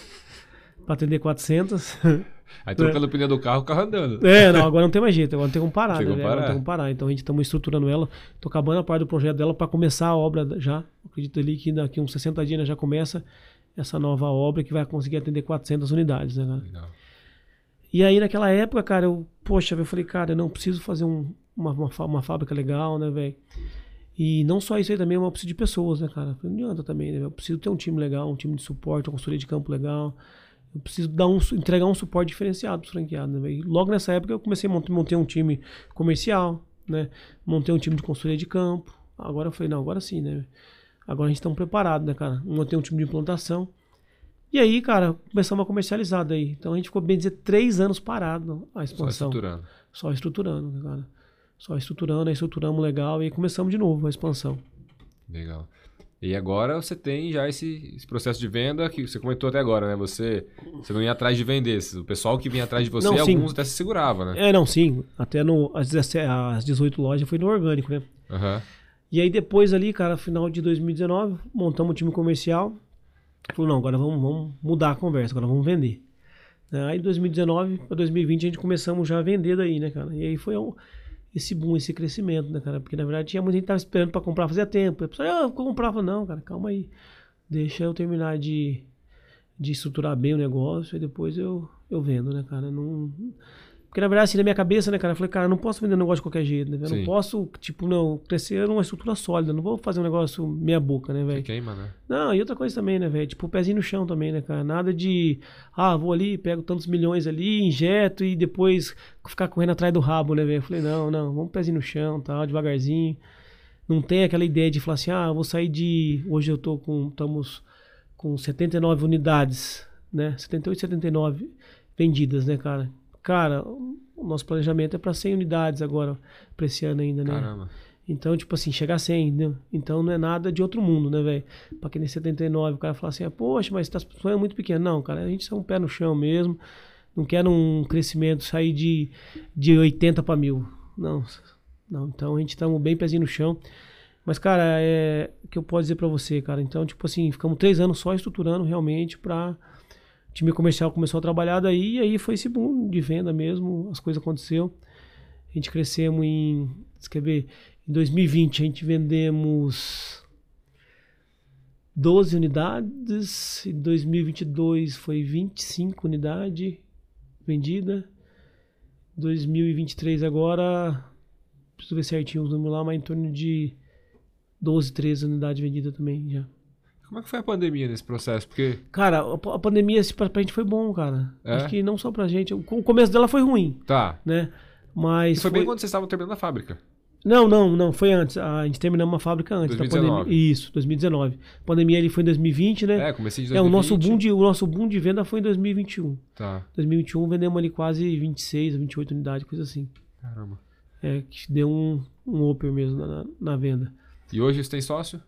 para atender 400. Aí trocando é. o pneu do carro, o carro andando. É, não, agora não tem mais jeito, agora não tem como parar, né? Agora não tem como parar. Então a gente estamos estruturando ela, estou acabando a parte do projeto dela para começar a obra já. Acredito ali que daqui uns 60 dias já começa essa nova obra que vai conseguir atender 400 unidades, né, cara? Legal. E aí naquela época, cara, eu, poxa, eu falei, cara, eu não preciso fazer um, uma, uma, uma fábrica legal, né, velho? E não só isso aí também, eu preciso de pessoas, né, cara? Não adianta também, né? Eu preciso ter um time legal, um time de suporte, uma consultoria de campo legal. Eu preciso dar um, entregar um suporte diferenciado para os franqueados. Né? Logo nessa época eu comecei a montar, um time comercial, né? Montei um time de consultoria de campo. Agora eu falei, não, agora sim, né? Agora a gente está preparado, né, cara? Montei um time de implantação. E aí, cara, começamos a comercializar daí. Então a gente ficou, bem dizer, três anos parado a expansão. Só estruturando. Só estruturando, cara? Só estruturando, aí estruturamos legal e aí começamos de novo a expansão. Legal. E agora você tem já esse, esse, processo de venda que você comentou até agora, né? Você, você não ia atrás de vender. O pessoal que vinha atrás de você, não, alguns até se segurava, né? É, não, sim. Até no, as, 17, as 18 lojas foi no orgânico, né? Uhum. E aí depois ali, cara, final de 2019, montamos o time comercial. Falou, não, agora vamos, vamos mudar a conversa, agora vamos vender. Aí 2019 para 2020 a gente começamos já a vender daí, né, cara? E aí foi um esse boom, esse crescimento, né, cara? Porque na verdade tinha muita gente que tava esperando para comprar fazia tempo. A pessoa, ah, eu comprava, não, cara, calma aí. Deixa eu terminar de, de estruturar bem o negócio e depois eu, eu vendo, né, cara? Não, porque na verdade, assim, na minha cabeça, né, cara, eu falei, cara, eu não posso vender um negócio de qualquer jeito, né? Eu Sim. não posso, tipo, não, crescer numa estrutura sólida. Não vou fazer um negócio meia boca, né, velho? queima, né? Não, e outra coisa também, né, velho? Tipo, o pezinho no chão também, né, cara? Nada de, ah, vou ali, pego tantos milhões ali, injeto e depois ficar correndo atrás do rabo, né, velho? Eu falei, não, não, vamos pezinho no chão, tal, devagarzinho. Não tem aquela ideia de falar assim, ah, vou sair de. Hoje eu tô com. Estamos com 79 unidades, né? 78, 79 vendidas, né, cara? Cara, o nosso planejamento é para 100 unidades agora, para esse ano ainda, né? Caramba. Então, tipo assim, chegar a 100, né? Então não é nada de outro mundo, né, velho? Pra quem nem 79, o cara fala assim, ah, poxa, mas tá sonhando muito pequeno. Não, cara, a gente é um pé no chão mesmo. Não quero um crescimento, sair de, de 80 para mil. Não, não. Então a gente tá bem pezinho no chão. Mas, cara, é o que eu posso dizer para você, cara. Então, tipo assim, ficamos três anos só estruturando realmente pra time comercial começou a trabalhar daí e aí foi esse boom de venda mesmo, as coisas aconteceu. A gente crescemos em, quer ver, em 2020 a gente vendemos 12 unidades, em 2022 foi 25 unidades vendida. 2023 agora, preciso ver certinho os números lá, mas em torno de 12, 13 unidades vendidas também já. Como é que foi a pandemia nesse processo? Porque... Cara, a pandemia assim, pra, pra gente foi bom, cara. É? Acho que não só pra gente. O começo dela foi ruim. Tá. Né? Mas. E foi, foi, bem quando vocês estavam terminando a fábrica. Não, não, não. Foi antes. A gente terminou uma fábrica antes 2019. da pandemia. Isso, 2019. A pandemia ele foi em 2020, né? É, comecei de 2020. É, o nosso boom de, o nosso boom de venda foi em 2021. Tá. 2021 vendemos ali quase 26, 28 unidades, coisa assim. Caramba. É, que deu um, um upper mesmo na, na venda. E hoje você tem sócio?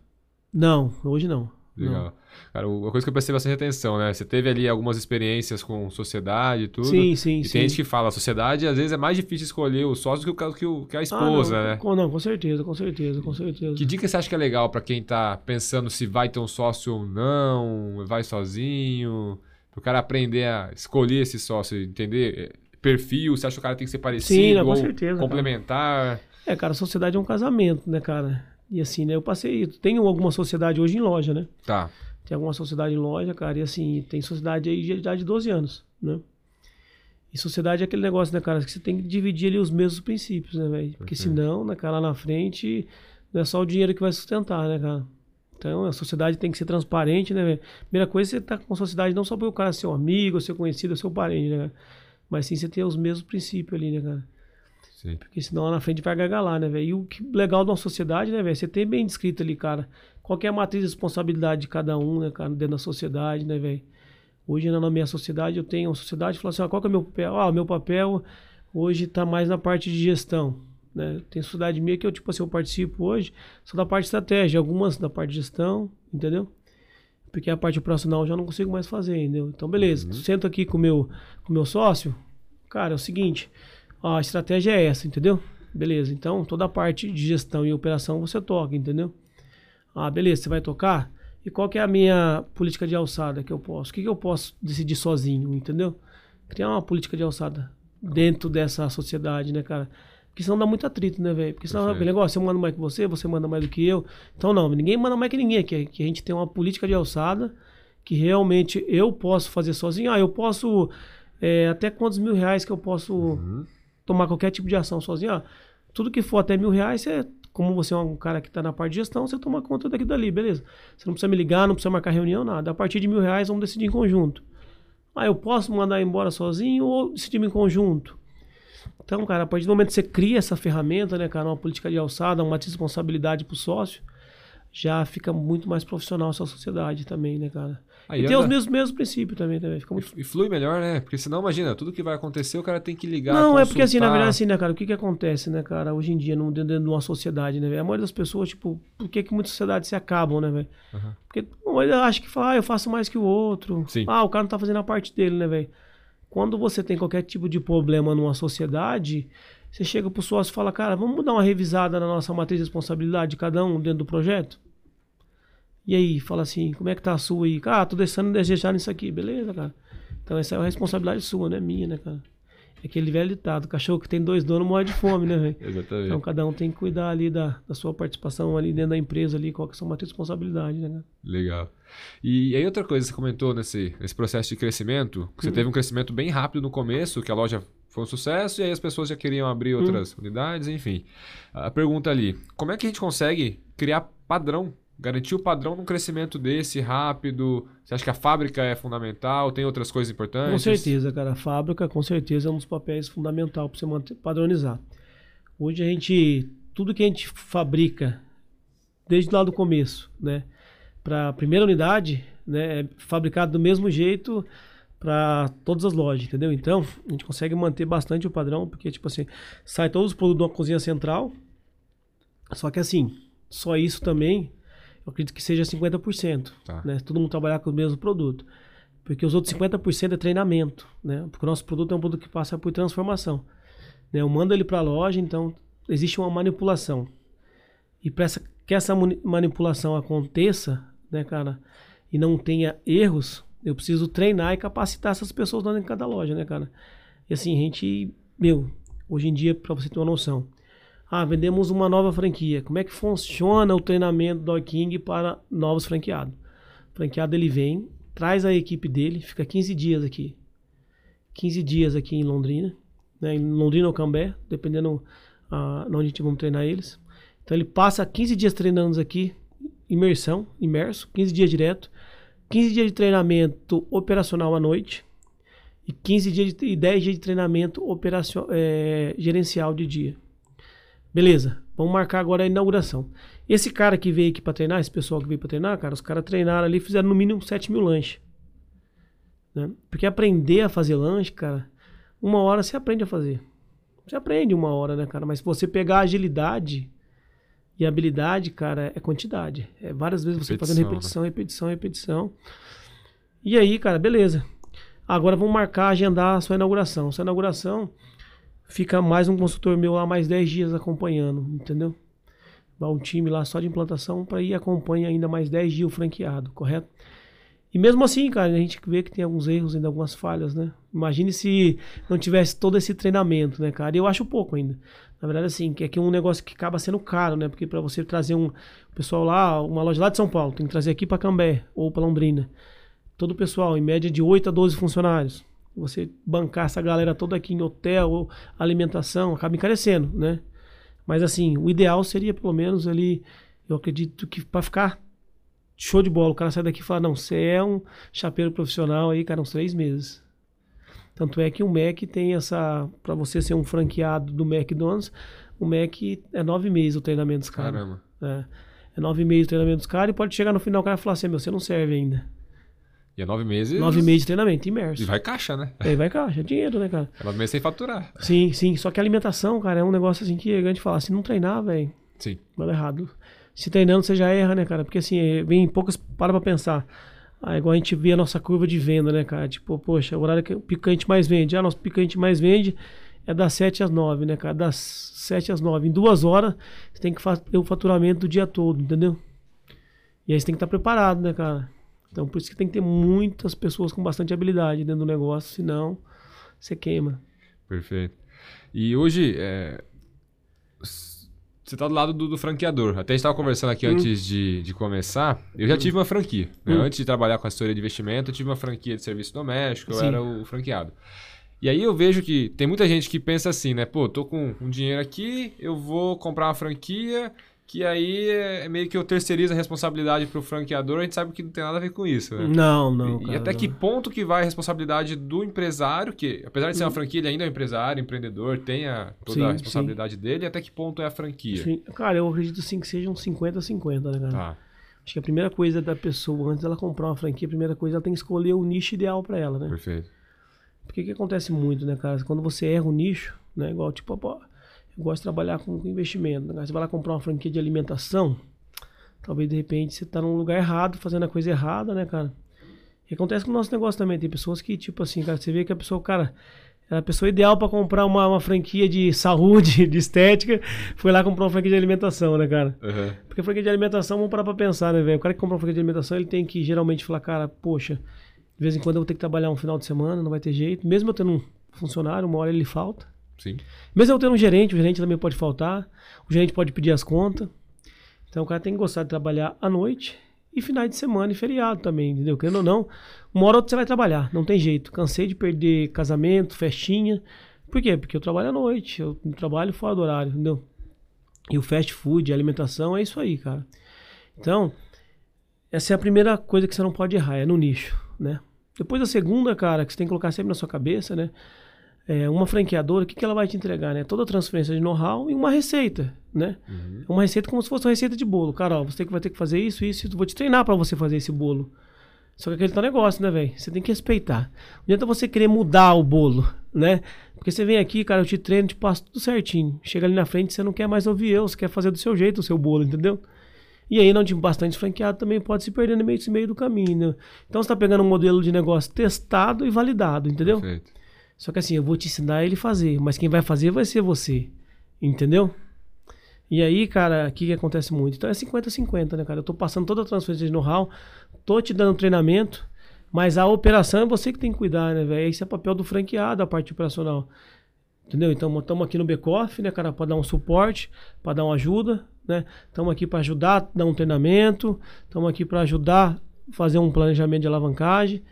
Não, hoje não. Legal. Não. Cara, uma coisa que eu percebi bastante atenção, né? Você teve ali algumas experiências com sociedade e tudo. Sim, sim, e sim. tem gente que fala, a sociedade às vezes é mais difícil escolher o sócio que, o, que, o, que a esposa, ah, não, né? Com, não, com certeza, com certeza, com certeza. Que dica você acha que é legal para quem tá pensando se vai ter um sócio ou não, vai sozinho? Para o cara aprender a escolher esse sócio, entender é, perfil, você acha que o cara tem que ser parecido sim, não, com certeza, complementar? Cara. É, cara, a sociedade é um casamento, né, cara? E assim, né, eu passei, tenho alguma sociedade hoje em loja, né? Tá. Tem alguma sociedade em loja, cara, e assim, tem sociedade aí de idade de 12 anos, né? E sociedade é aquele negócio, né, cara, que você tem que dividir ali os mesmos princípios, né, velho? Porque senão, né, cara, lá na frente, não é só o dinheiro que vai sustentar, né, cara? Então, a sociedade tem que ser transparente, né, velho? Primeira coisa, você tá com a sociedade não só porque o cara é seu amigo, seu conhecido, seu parente, né, cara? Mas sim você ter os mesmos princípios ali, né, cara? Sim. Porque senão lá na frente vai gargalar, né, velho? E o que legal de uma sociedade, né, velho? Você tem bem descrito ali, cara, qual é a matriz de responsabilidade de cada um, né, cara, dentro da sociedade, né, velho? Hoje na minha sociedade eu tenho uma sociedade que fala assim, ah, qual que é o meu papel? Ah, o meu papel hoje está mais na parte de gestão. Né? Tem sociedade minha que eu, tipo assim, eu participo hoje só da parte de estratégia, algumas da parte de gestão, entendeu? Porque a parte operacional eu já não consigo mais fazer, entendeu? Então, beleza, uhum. sento aqui com meu, o com meu sócio, cara, é o seguinte, a estratégia é essa, entendeu? Beleza, então toda a parte de gestão e operação você toca, entendeu? Ah, beleza, você vai tocar? E qual que é a minha política de alçada que eu posso? O que, que eu posso decidir sozinho, entendeu? Criar uma política de alçada dentro dessa sociedade, né, cara? Porque senão dá muito atrito, né, velho? Porque senão é negócio, eu mando mais que você, você manda mais do que eu. Então, não, ninguém manda mais que ninguém aqui. Que a gente tem uma política de alçada que realmente eu posso fazer sozinho. Ah, eu posso. É, até quantos mil reais que eu posso uhum. Tomar qualquer tipo de ação sozinho? Ah, tudo que for até mil reais, você como você é um cara que está na parte de gestão, você toma conta daqui dali, beleza. Você não precisa me ligar, não precisa marcar reunião, nada. A partir de mil reais, vamos decidir em conjunto. Ah, eu posso mandar embora sozinho ou decidir em conjunto? Então, cara, a partir do momento que você cria essa ferramenta, né, cara, uma política de alçada, uma responsabilidade para o sócio, já fica muito mais profissional a sua sociedade também, né, cara? Aí e tem os mesmos, mesmos princípios também, também. Fica muito... E flui melhor, né? Porque senão, imagina, tudo que vai acontecer, o cara tem que ligar. Não, consultar. é porque assim, na verdade, assim, né, cara, o que que acontece, né, cara, hoje em dia, no, dentro de uma sociedade, né, velho? A maioria das pessoas, tipo, por que que muitas sociedades se acabam, né, velho? Uhum. Porque uma acha que fala, ah, eu faço mais que o outro. Sim. Ah, o cara não tá fazendo a parte dele, né, velho? Quando você tem qualquer tipo de problema numa sociedade, você chega pro sócio e fala, cara, vamos dar uma revisada na nossa matriz de responsabilidade de cada um dentro do projeto? E aí, fala assim, como é que tá a sua aí? Ah, tô deixando desejar nisso aqui. Beleza, cara. Então essa é uma responsabilidade sua, não é minha, né, cara? É aquele velho ditado, cachorro que tem dois donos morre de fome, né, velho? Exatamente. Então cada um tem que cuidar ali da, da sua participação ali dentro da empresa ali, qual que é a sua responsabilidade, né, cara? Legal. E aí outra coisa, você comentou nesse, nesse processo de crescimento, que você hum. teve um crescimento bem rápido no começo, que a loja foi um sucesso e aí as pessoas já queriam abrir hum. outras hum. unidades, enfim. A pergunta ali, como é que a gente consegue criar padrão garantir o padrão num crescimento desse rápido? Você acha que a fábrica é fundamental? Tem outras coisas importantes? Com certeza, cara. A fábrica, com certeza, é um dos papéis fundamental para você manter, padronizar. Hoje a gente, tudo que a gente fabrica, desde lá do começo, né, para a primeira unidade, né, é fabricado do mesmo jeito para todas as lojas, entendeu? Então, a gente consegue manter bastante o padrão, porque, tipo assim, sai todos os produtos de uma cozinha central, só que assim, só isso também eu acredito que seja 50%. Tá. Né? Todo mundo trabalhar com o mesmo produto. Porque os outros 50% é treinamento. Né? Porque o nosso produto é um produto que passa por transformação. Né? Eu mando ele para a loja, então existe uma manipulação. E para que essa manipulação aconteça, né, cara, e não tenha erros, eu preciso treinar e capacitar essas pessoas dentro de cada loja, né, cara? E assim, a gente, meu, hoje em dia, para você ter uma noção, ah, vendemos uma nova franquia. Como é que funciona o treinamento do King para novos franqueados? O franqueado ele vem, traz a equipe dele, fica 15 dias aqui. 15 dias aqui em Londrina, né, em Londrina ou Cambé, dependendo ah, onde a gente vamos treinar eles. Então ele passa 15 dias treinando aqui, imersão, imerso, 15 dias direto, 15 dias de treinamento operacional à noite e 15 dias de, e 10 dias de treinamento operacion, é, gerencial de dia. Beleza, vamos marcar agora a inauguração. Esse cara que veio aqui pra treinar, esse pessoal que veio pra treinar, cara, os caras treinaram ali fizeram no mínimo 7 mil lanches. Né? Porque aprender a fazer lanche, cara, uma hora você aprende a fazer. Você aprende uma hora, né, cara? Mas se você pegar agilidade e habilidade, cara, é quantidade. É várias vezes você repetição, fazendo repetição, né? repetição, repetição. E aí, cara, beleza. Agora vamos marcar, agendar a sua inauguração. Sua inauguração fica mais um consultor meu lá mais 10 dias acompanhando, entendeu? Vai um time lá só de implantação para ir acompanhar ainda mais 10 dias o franqueado, correto? E mesmo assim, cara, a gente vê que tem alguns erros ainda, algumas falhas, né? Imagine se não tivesse todo esse treinamento, né, cara? E eu acho pouco ainda. Na verdade, assim, que é que um negócio que acaba sendo caro, né? Porque para você trazer um pessoal lá, uma loja lá de São Paulo, tem que trazer aqui para Cambé ou para Londrina. Todo o pessoal, em média de 8 a 12 funcionários. Você bancar essa galera toda aqui em hotel, alimentação, acaba encarecendo, né? Mas assim, o ideal seria pelo menos ali, eu acredito que para ficar show de bola, o cara sai daqui e fala, não, você é um chapeiro profissional aí, cara, uns três meses. Tanto é que o Mac tem essa, para você ser um franqueado do McDonald's, o Mac é nove meses o treinamento dos caras. Caramba. É, é nove meses o treinamento dos caras e pode chegar no final o cara falar assim, meu, você não serve ainda. E é nove meses. Nove meses de treinamento, imerso. E vai caixa, né? É, vai caixa, é dinheiro, né, cara? É nove meses sem faturar. Sim, sim. Só que a alimentação, cara, é um negócio assim que a gente fala, se não treinar, velho. Sim. Vai errado. Se treinando, você já erra, né, cara? Porque assim, é, vem poucas. Para pra pensar. Ah, igual a gente vê a nossa curva de venda, né, cara? Tipo, poxa, o horário que o picante mais vende. Ah, nosso picante mais vende é das 7 às 9, né, cara? Das 7 às 9. Em duas horas, você tem que ter o faturamento do dia todo, entendeu? E aí você tem que estar preparado, né, cara? Então, por isso que tem que ter muitas pessoas com bastante habilidade dentro do negócio, senão você queima. Perfeito. E hoje, é, você está do lado do, do, franqueador. Até a gente estava conversando aqui hum. antes de, de começar. Eu já hum. tive uma franquia. Né? Hum. Antes de trabalhar com a história de investimento, eu tive uma franquia de serviço doméstico, Sim. eu era o franqueado. E aí eu vejo que tem muita gente que pensa assim, né? Pô, tô com um dinheiro aqui, eu vou comprar uma franquia que aí é meio que eu terceirizo a responsabilidade para o franqueador, a gente sabe que não tem nada a ver com isso, né? Não, não. E, cara, e até não. que ponto que vai a responsabilidade do empresário, que apesar de ser uma franquia, ele ainda é um empresário, empreendedor, tem a, toda sim, a responsabilidade sim. dele, e até que ponto é a franquia? Sim. Cara, eu acredito sim que seja uns 50-50, né, cara? Tá. Acho que a primeira coisa da pessoa, antes dela comprar uma franquia, a primeira coisa ela tem que escolher o nicho ideal para ela, né? Perfeito. Porque o que acontece muito, né, cara? Quando você erra o nicho, né? Igual, tipo, pô, gosta de trabalhar com investimento. Né? Você vai lá comprar uma franquia de alimentação, talvez de repente você está num lugar errado, fazendo a coisa errada, né, cara? E acontece com o nosso negócio também. Tem pessoas que, tipo assim, cara, você vê que a pessoa, cara, é a pessoa ideal para comprar uma, uma, franquia de saúde, de estética, foi lá comprar uma franquia de alimentação, né, cara? Uhum. Porque franquia de alimentação, vamos parar pra pensar, né, velho? O cara que compra uma franquia de alimentação, ele tem que geralmente falar, cara, poxa, de vez em quando eu vou ter que trabalhar um final de semana, não vai ter jeito. Mesmo eu tendo um funcionário, uma hora ele falta. Sim. Mesmo eu tendo um gerente, o gerente também pode faltar, o gerente pode pedir as contas. Então o cara tem que gostar de trabalhar à noite e finais de semana e feriado também, entendeu? Querendo ou não, uma hora ou outra você vai trabalhar, não tem jeito. Cansei de perder casamento, festinha. Por quê? Porque eu trabalho à noite, eu trabalho fora do horário, entendeu? E o fast food, a alimentação, é isso aí, cara. Então, essa é a primeira coisa que você não pode errar, é no nicho, né? Depois a segunda, cara, que você tem que colocar sempre na sua cabeça, né? É, uma franqueadora, o que, que ela vai te entregar, né? Toda a transferência de know-how e uma receita, né? Uhum. Uma receita como se fosse uma receita de bolo. Cara, ó, você vai ter que fazer isso, isso, vou te treinar para você fazer esse bolo. Só que aquele tá negócio, né, velho? Você tem que respeitar. Não adianta você querer mudar o bolo, né? Porque você vem aqui, cara, eu te treino, te passo tudo certinho. Chega ali na frente, você não quer mais ouvir eu, você quer fazer do seu jeito o seu bolo, entendeu? E aí, não de bastante franqueado também pode se perder no meio, meio do caminho. Né? Então, você está pegando um modelo de negócio testado e validado, entendeu? Perfeito. Só que assim, eu vou te ensinar ele fazer, mas quem vai fazer vai ser você. Entendeu? E aí, cara, o que, que acontece muito? Então é 50-50, né, cara? Eu tô passando toda a transferência de know-how, tô te dando treinamento, mas a operação é você que tem que cuidar, né, velho? Esse é papel do franqueado, a parte operacional. Entendeu? Então, estamos aqui no back-off, né, cara, para dar um suporte, para dar uma ajuda, né? Estamos aqui para ajudar, dar um treinamento, estamos aqui para ajudar fazer um planejamento de alavancagem.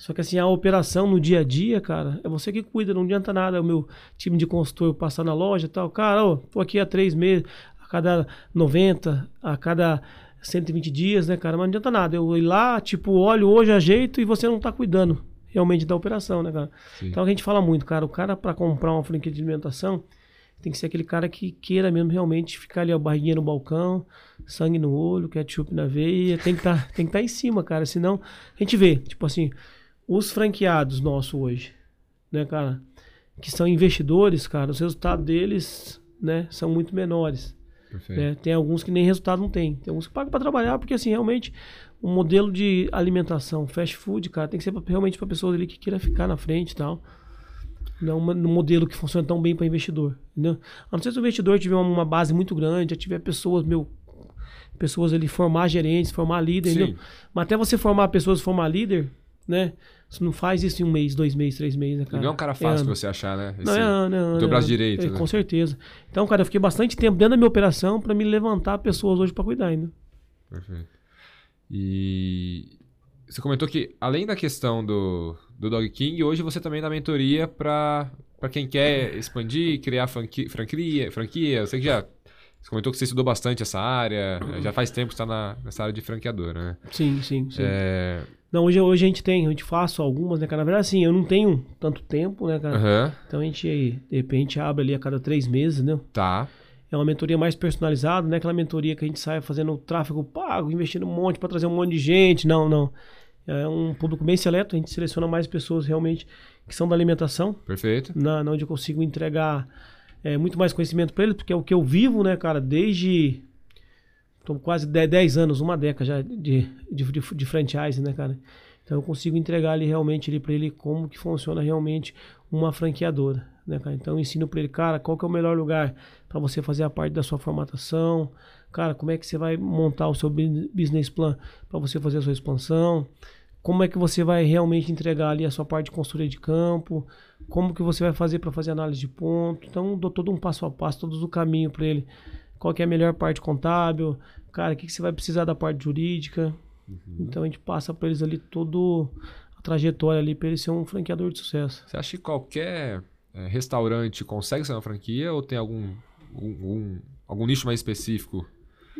Só que assim, a operação no dia a dia, cara, é você que cuida, não adianta nada é o meu time de consultor passar na loja e tal. Cara, ó, tô aqui há três meses, a cada 90, a cada 120 dias, né, cara? Mas não adianta nada. Eu ir lá, tipo, olho hoje, ajeito e você não tá cuidando realmente da operação, né, cara? Sim. Então a gente fala muito, cara, o cara para comprar uma franquia de alimentação tem que ser aquele cara que queira mesmo realmente ficar ali, a barriguinha no balcão, sangue no olho, ketchup na veia, tem que tá, estar tá em cima, cara, senão a gente vê, tipo assim, os franqueados nossos hoje, né, cara, que são investidores, cara, os resultados deles, né, são muito menores. Né? Tem alguns que nem resultado não tem. Tem alguns que pagam para trabalhar, porque assim, realmente, um modelo de alimentação, fast food, cara, tem que ser pra, realmente para pessoas ali que queira ficar na frente e tal. Não um modelo que funciona tão bem para investidor, entendeu? A não ser se o investidor tiver uma base muito grande, já tiver pessoas, meu, pessoas ali formar gerentes, formar líder, entendeu? Mas até você formar pessoas, formar líder, né? Você não faz isso em um mês, dois meses, três meses, né, cara? não é um cara fácil é de você achar, né? Esse, não, é ano, é ano. Teu braço direito. É, né? Com certeza. Então, cara, eu fiquei bastante tempo dentro da minha operação para me levantar pessoas hoje para cuidar ainda. Perfeito. E você comentou que, além da questão do, do Dog King, hoje você também dá mentoria para quem quer expandir, criar franquia, franquia, franquia. Eu sei que já. Você comentou que você estudou bastante essa área, já faz tempo que está nessa área de franqueadora, né? Sim, sim, sim. É... Não, hoje, hoje a gente tem, a gente faço algumas, né, cara? Na verdade, assim, eu não tenho tanto tempo, né, cara? Uhum. Então a gente, de repente, abre ali a cada três meses, né? Tá. É uma mentoria mais personalizada, não é aquela mentoria que a gente sai fazendo tráfego pago, investindo um monte para trazer um monte de gente. Não, não. É um público bem seleto, a gente seleciona mais pessoas realmente que são da alimentação. Perfeito. Na, na onde eu consigo entregar é, muito mais conhecimento para eles, porque é o que eu vivo, né, cara, desde tô quase 10 anos, uma década já de, de, de, de franchise, né, cara? Então eu consigo entregar ali realmente ali para ele como que funciona realmente uma franqueadora, né, cara? Então eu ensino para ele, cara, qual que é o melhor lugar para você fazer a parte da sua formatação, cara, como é que você vai montar o seu business plan para você fazer a sua expansão, como é que você vai realmente entregar ali a sua parte de consultoria de campo, como que você vai fazer para fazer análise de ponto. Então, dou todo um passo a passo, todo o caminho para ele. Qual que é a melhor parte contábil, cara, o que, que você vai precisar da parte jurídica. Uhum. Então, a gente passa para eles ali todo a trajetória ali para ele ser um franqueador de sucesso. Você acha que qualquer é, restaurante consegue ser uma franquia ou tem algum, um, algum nicho mais específico?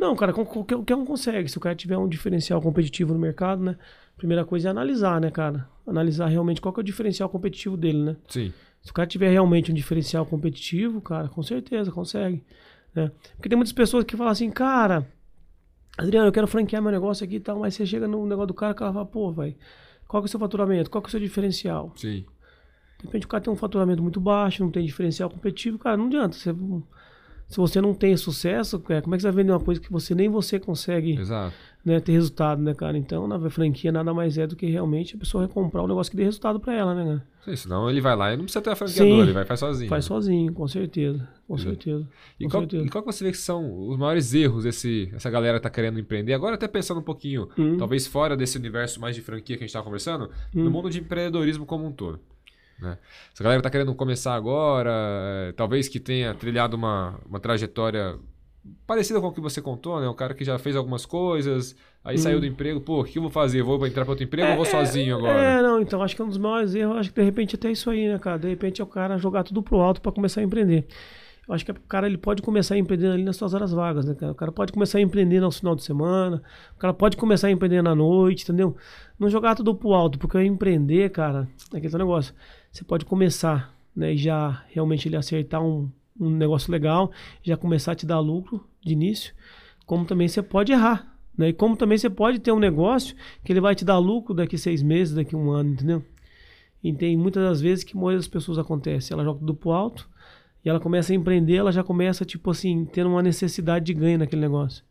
Não, cara, qualquer, um consegue. Se o cara tiver um diferencial competitivo no mercado, né? primeira coisa é analisar, né, cara? Analisar realmente qual que é o diferencial competitivo dele, né? Sim. Se o cara tiver realmente um diferencial competitivo, cara, com certeza consegue. Né? Porque tem muitas pessoas que falam assim, cara, Adriano, eu quero franquear meu negócio aqui e tal, mas você chega no negócio do cara, o cara fala, pô, vai, qual que é o seu faturamento? Qual que é o seu diferencial? Sim. De repente o cara tem um faturamento muito baixo, não tem diferencial competitivo, cara, não adianta. Você, se você não tem sucesso, cara, como é que você vai vender uma coisa que você nem você consegue né, ter resultado, né, cara? Então, na franquia nada mais é do que realmente a pessoa recomprar um negócio que dê resultado para ela, né, cara? Sim, senão ele vai lá e não precisa ter a franqueadora, ele vai faz sozinho. Faz né? sozinho, com certeza. Com certeza. E, com qual, certeza. e qual que você vê que são os maiores erros desse, essa galera tá querendo empreender? Agora até pensando um pouquinho, hum. talvez fora desse universo mais de franquia que a gente tava conversando, hum. no mundo de empreendedorismo como um todo. Né? Essa galera tá querendo começar agora, é, talvez que tenha trilhado uma, uma trajetória parecida com o que você contou, né? Um cara que já fez algumas coisas, aí hum. saiu do emprego, pô, o que eu vou fazer? Vou entrar para outro emprego é, ou vou é, sozinho agora? É, não, então acho que é um dos maiores erros, acho que de repente até isso aí, né, cara? De repente é o cara jogar tudo pro alto para começar a empreender. Eu acho que o cara ele pode começar a empreender ali nas suas horas vagas, né, cara? O cara pode começar a empreender no final de semana, o cara pode começar a empreender na noite, entendeu? Não jogar tudo pro alto, porque empreender, cara, é aquele negócio. Você pode começar, né, e já realmente ele acertar um, um negócio legal, já começar a te dar lucro de início, como também você pode errar. Né? E como também você pode ter um negócio que ele vai te dar lucro daqui seis meses, daqui um ano, entendeu? E tem muitas das vezes que muitas pessoas acontece, ela joga tudo pro alto e ela começa a empreender, ela já começa, tipo assim, tendo uma necessidade de ganho naquele negócio.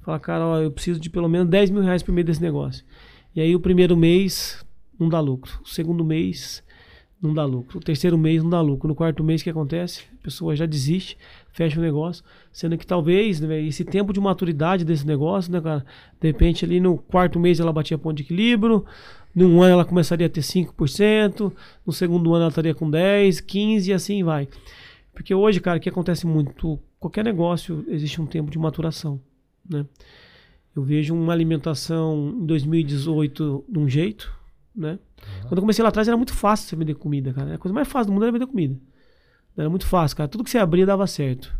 Fala, cara, ó, eu preciso de pelo menos 10 mil reais por mês desse negócio. E aí o primeiro mês não dá lucro. O segundo mês não dá lucro. O terceiro mês não dá lucro. No quarto mês, o que acontece? A pessoa já desiste, fecha o negócio, sendo que talvez né, esse tempo de maturidade desse negócio, né, cara? De repente, ali no quarto mês ela batia ponto de equilíbrio, num ano ela começaria a ter 5%, no segundo ano ela estaria com 10%, 15% e assim vai. Porque hoje, cara, o que acontece muito? Qualquer negócio existe um tempo de maturação, né? Eu vejo uma alimentação em 2018 de um jeito, né? Uhum. Quando eu comecei lá atrás era muito fácil você vender comida, cara. A coisa mais fácil do mundo era vender comida. Era muito fácil, cara. Tudo que você abria dava certo.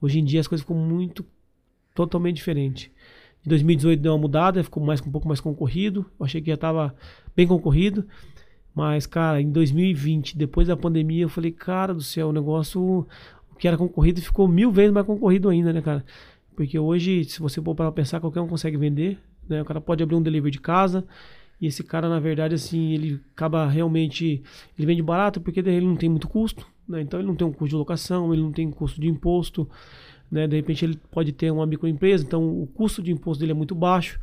Hoje em dia as coisas ficam muito totalmente diferentes. Em 2018 deu uma mudada, ficou mais um pouco mais concorrido. Eu achei que já estava bem concorrido. Mas, cara, em 2020, depois da pandemia, eu falei, cara do céu, o negócio o que era concorrido ficou mil vezes mais concorrido ainda, né, cara? Porque hoje, se você for para pensar, qualquer um consegue vender. Né? O cara pode abrir um delivery de casa, e esse cara, na verdade, assim, ele acaba realmente. Ele vende barato porque ele não tem muito custo, né? Então ele não tem um custo de locação, ele não tem custo de imposto, né? De repente ele pode ter uma microempresa, então o custo de imposto dele é muito baixo.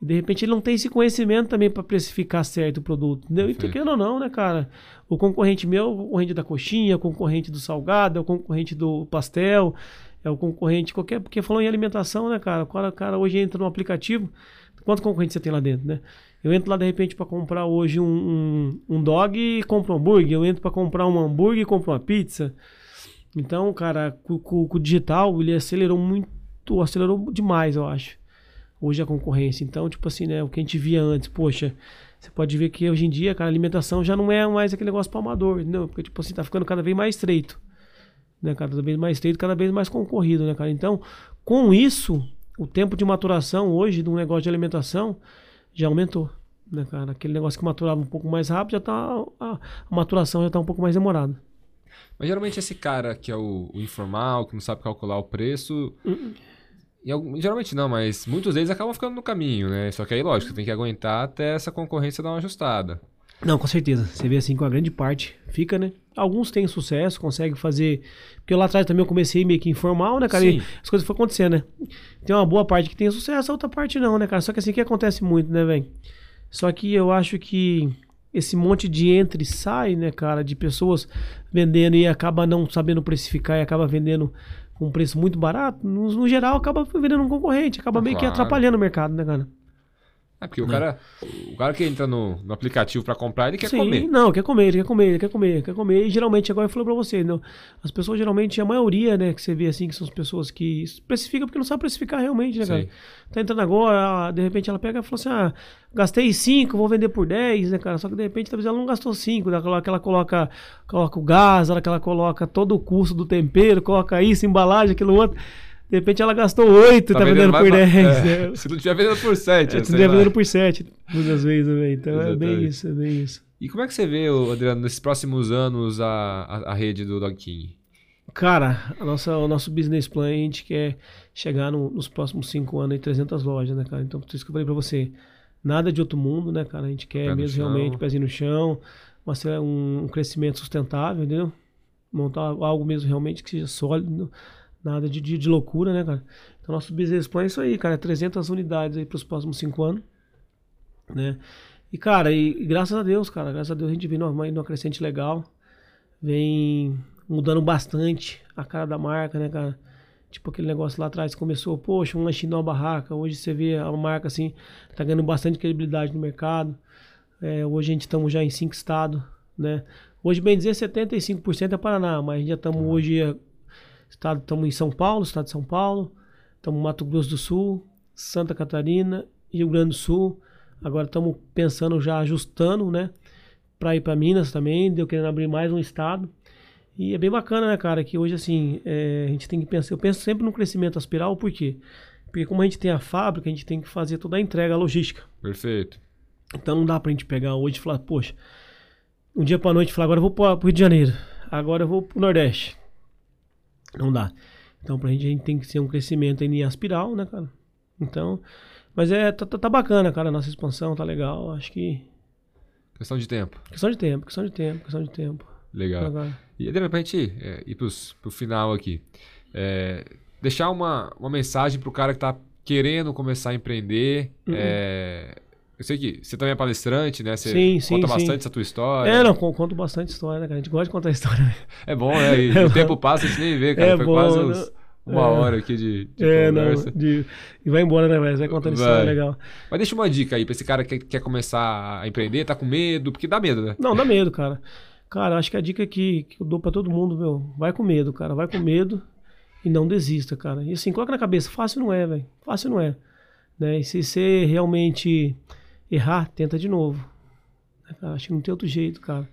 E de repente ele não tem esse conhecimento também para precificar certo o produto, entendeu? E querendo ou não, né, cara? O concorrente meu, o concorrente da coxinha, o concorrente do salgado, é o concorrente do pastel, é o concorrente qualquer. Porque falou em alimentação, né, cara? O cara, cara hoje entra no aplicativo, quantos concorrentes você tem lá dentro, né? Eu entro lá de repente para comprar hoje um, um, um, dog e compro um hambúrguer. Eu entro para comprar um hambúrguer e compro uma pizza. Então, cara, com, o digital ele acelerou muito, acelerou demais, eu acho. hoje a concorrência. Então, tipo assim, né, o que a gente via antes, poxa, você pode ver que hoje em dia, cara, a alimentação já não é mais aquele negócio amador, entendeu? Porque, tipo assim, tá ficando cada vez mais estreito. Né, cada vez mais estreito, cada vez mais concorrido, né, cara? Então, com isso, o tempo de maturação hoje de um negócio de alimentação já aumentou. Né, cara? Aquele negócio que maturava um pouco mais rápido, já tá. A, a maturação já tá um pouco mais demorada. Mas geralmente esse cara que é o, o informal, que não sabe calcular o preço. Uh -uh. geralmente não, mas muitos deles acabam ficando no caminho, né? Só que aí, lógico, tem que aguentar até essa concorrência dar uma ajustada. Não, com certeza. Você vê assim com a grande parte fica, né? Alguns têm sucesso, conseguem fazer. Porque lá atrás também eu comecei meio que informal, né, cara? Sim. E as coisas foram acontecendo, né? Tem uma boa parte que tem sucesso, a outra parte não, né, cara? Só que assim que acontece muito, né, velho? Só que eu acho que esse monte de entra e sai, né, cara, de pessoas vendendo e acaba não sabendo precificar e acaba vendendo com um preço muito barato, no, no geral acaba vendendo um concorrente, acaba meio claro. que atrapalhando o mercado, né, cara? É porque o né? cara, o cara que entra no, no aplicativo para comprar, ele quer Sim, comer. Não, quer comer, ele quer comer, ele quer comer, quer comer. E geralmente, agora eu falei pra você, não, as pessoas geralmente, a maioria, né, que você vê assim, que são as pessoas que especificam porque não sabe precificar realmente, né, cara? Sim. Tá entrando agora, de repente ela pega e fala assim, ah, gastei 5, vou vender por 10, né, cara? Só que de repente talvez ela não gastou 5, né? que ela coloca, coloca o gás, ela que ela coloca todo o custo do tempero, coloca isso, embalagem, aquilo outro. De repente ela gastou 8 tá, tá vendendo, vendendo por 10. É, né? Se não tiver vendendo por 7. É, se não tiver vendendo por 7, muitas vezes também. Então Exatamente. é bem isso, é bem isso. E como é que você vê, Adriano, nesses próximos anos a, a, a rede do Dog King? Cara, a nossa, o nosso business plan, a gente quer chegar no, nos próximos 5 anos em 300 lojas, né, cara? Então, por isso que eu falei pra você, nada de outro mundo, né, cara? A gente quer Pé mesmo realmente pezinho no chão, um, um crescimento sustentável, entendeu? Montar algo mesmo realmente que seja sólido Nada de, de, de, loucura, né, cara? Então, nosso business plan é isso aí, cara. 300 unidades aí para os próximos cinco anos, né? E, cara, e, e, graças a Deus, cara, graças a Deus a gente vem numa, numa crescente legal. Vem mudando bastante a cara da marca, né, cara? Tipo aquele negócio lá atrás começou, poxa, um lanchinho numa barraca. Hoje você vê a marca assim, tá ganhando bastante credibilidade no mercado. É, hoje a gente estamos já em cinco estados, né? Hoje, bem dizer, 75% é Paraná, mas já estamos hoje Estado, estamos em São Paulo, estado de São Paulo, estamos em Mato Grosso do Sul, Santa Catarina, Rio Grande do Sul. Agora estamos pensando já ajustando, né? Para ir para Minas também, deu querendo abrir mais um estado. E é bem bacana, né, cara? Que hoje, assim, é, a gente tem que pensar. Eu penso sempre no crescimento aspiral, por quê? Porque como a gente tem a fábrica, a gente tem que fazer toda a entrega, a logística. Perfeito. Então não dá pra gente pegar hoje e falar, poxa, um dia pra noite falar, agora eu vou pro Rio de Janeiro, agora eu vou pro Nordeste. Não dá. Então, pra gente, a gente tem que ser um crescimento em aspiral, né, cara? Então, mas é, tá, tá, tá, bacana, cara, a nossa expansão, tá legal. Acho que. Questão de tempo. Questão de tempo, questão de tempo, questão de tempo. Legal. Agora. E de repente, é, ir pros, pro final aqui. É, deixar uma, uma mensagem pro cara que tá querendo começar a empreender. Uhum. É, eu sei que você também é palestrante, né? Você sim, conta sim, bastante essa tua história. É, não, conto bastante história, né, cara? A gente gosta de contar história. É bom, né? E é o tempo passa, a gente nem vê, cara. É Foi bom, quase uns, né? uma é. hora aqui de, de é, conversa. Não, de, e vai embora, né, velho? Vai contando vai. história legal. Mas deixa uma dica aí pra esse cara que quer começar a empreender, tá com medo, porque dá medo, né? Não, dá medo, cara. Cara, acho que a dica que, que eu dou pra todo mundo, meu, vai com medo, cara. Vai com medo e não desista, cara. E assim, coloca na cabeça, fácil não é, velho. Fácil não é. Né? E se você realmente errar, tenta de novo. Acho que não tem outro jeito, cara.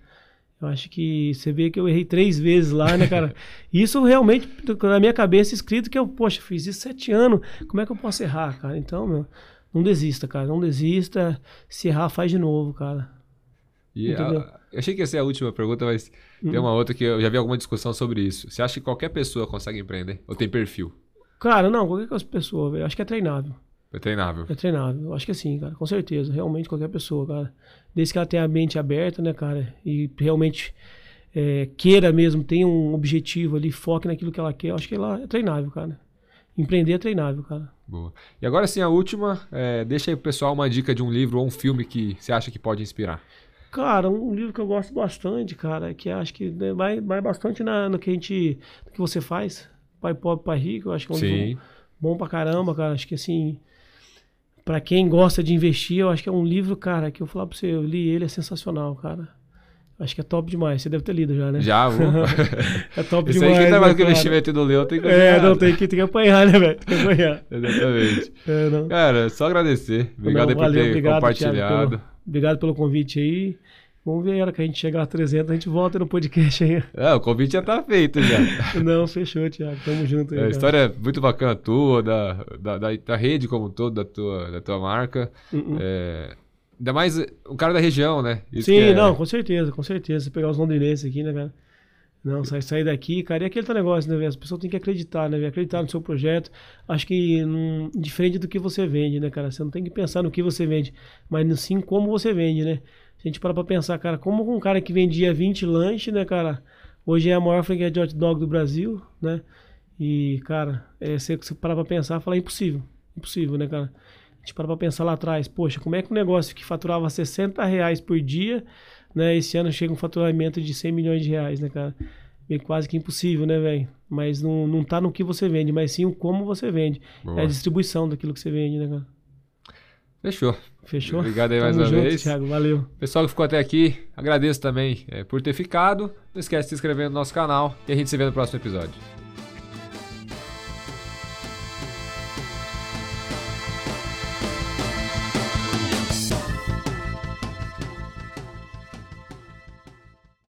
Eu acho que você vê que eu errei três vezes lá, né, cara? Isso realmente, na minha cabeça, escrito que eu, poxa, fiz isso sete anos, como é que eu posso errar, cara? Então, meu, não desista, cara, não desista. Se errar, faz de novo, cara. E a, eu achei que ia ser a última pergunta, mas hum. tem uma outra que eu já vi alguma discussão sobre isso. Você acha que qualquer pessoa consegue empreender? Ou tem perfil? Cara, não, qualquer pessoa, velho. Acho que é treinável. É treinável. É treinável. Acho que sim, cara. Com certeza. Realmente qualquer pessoa, cara. Desde que ela tenha a mente aberta, né, cara? E realmente é, queira mesmo, tenha um objetivo ali, foque naquilo que ela quer. Acho que ela é treinável, cara. Empreender é treinável, cara. Boa. E agora sim, a última. É, deixa aí pro pessoal uma dica de um livro ou um filme que você acha que pode inspirar. Cara, um livro que eu gosto bastante, cara, que acho que né, vai, vai bastante na, no que a gente. no que você faz. Pai pobre, pai rico, eu acho que é um Sim. livro bom pra caramba, cara. Acho que assim para quem gosta de investir, eu acho que é um livro, cara, que eu falar para você, eu li ele, é sensacional, cara. Acho que é top demais. Você deve ter lido já, né? Já, vou. é top Isso demais. aí que tá mais né, que o cara? investimento do Leão tem que É, não, tem que, tem que apanhar, né, velho? Tem que apanhar. Exatamente. É. Cara, só agradecer. Obrigado Não, aí por valeu, ter obrigado, compartilhado. Thiago, pelo, obrigado pelo convite aí. Vamos ver a hora que a gente chegar a 300, a gente volta no podcast aí. É, o convite já tá feito já. Não, fechou, Thiago. Tamo junto aí. É, a história é muito bacana tua, da, da, da, da rede como um todo, da tua, da tua marca. Uh-uh. É, ainda mais um cara da região, né? Isso Sim, é- não, com certeza, com certeza. Você pegar os londrinenses aqui, né, cara? Não, sair, sair daqui, cara, e aquele tá negócio, né, velho? As pessoas têm que acreditar, né, velho? Acreditar no seu projeto. Acho que não, diferente do que você vende, né, cara? Você não tem que pensar no que você vende, mas sim como você vende, né? A gente parar pra pensar, cara, como um cara que vendia 20 lanches, né, cara? Hoje é a maior franquia de hot dog do Brasil, né? E, cara, é, você, você parar pra pensar, falar impossível. Impossível, né, cara? A gente para pra pensar lá atrás, poxa, como é que um negócio que faturava 60 reais por dia, né? Esse ano chega um faturamento de 100 milhões de reais, né, cara? É quase que impossível, né, velho? Mas não, não tá no que você vende, mas sim o como você vende. Boa. É a distribuição daquilo que você vende, né, cara? Fechou. Fechou? Obrigado aí mais Tamo uma junto, vez. Thiago, valeu. Pessoal que ficou até aqui, agradeço também é, por ter ficado. Não esquece de se inscrever no nosso canal e a gente se vê no próximo episódio.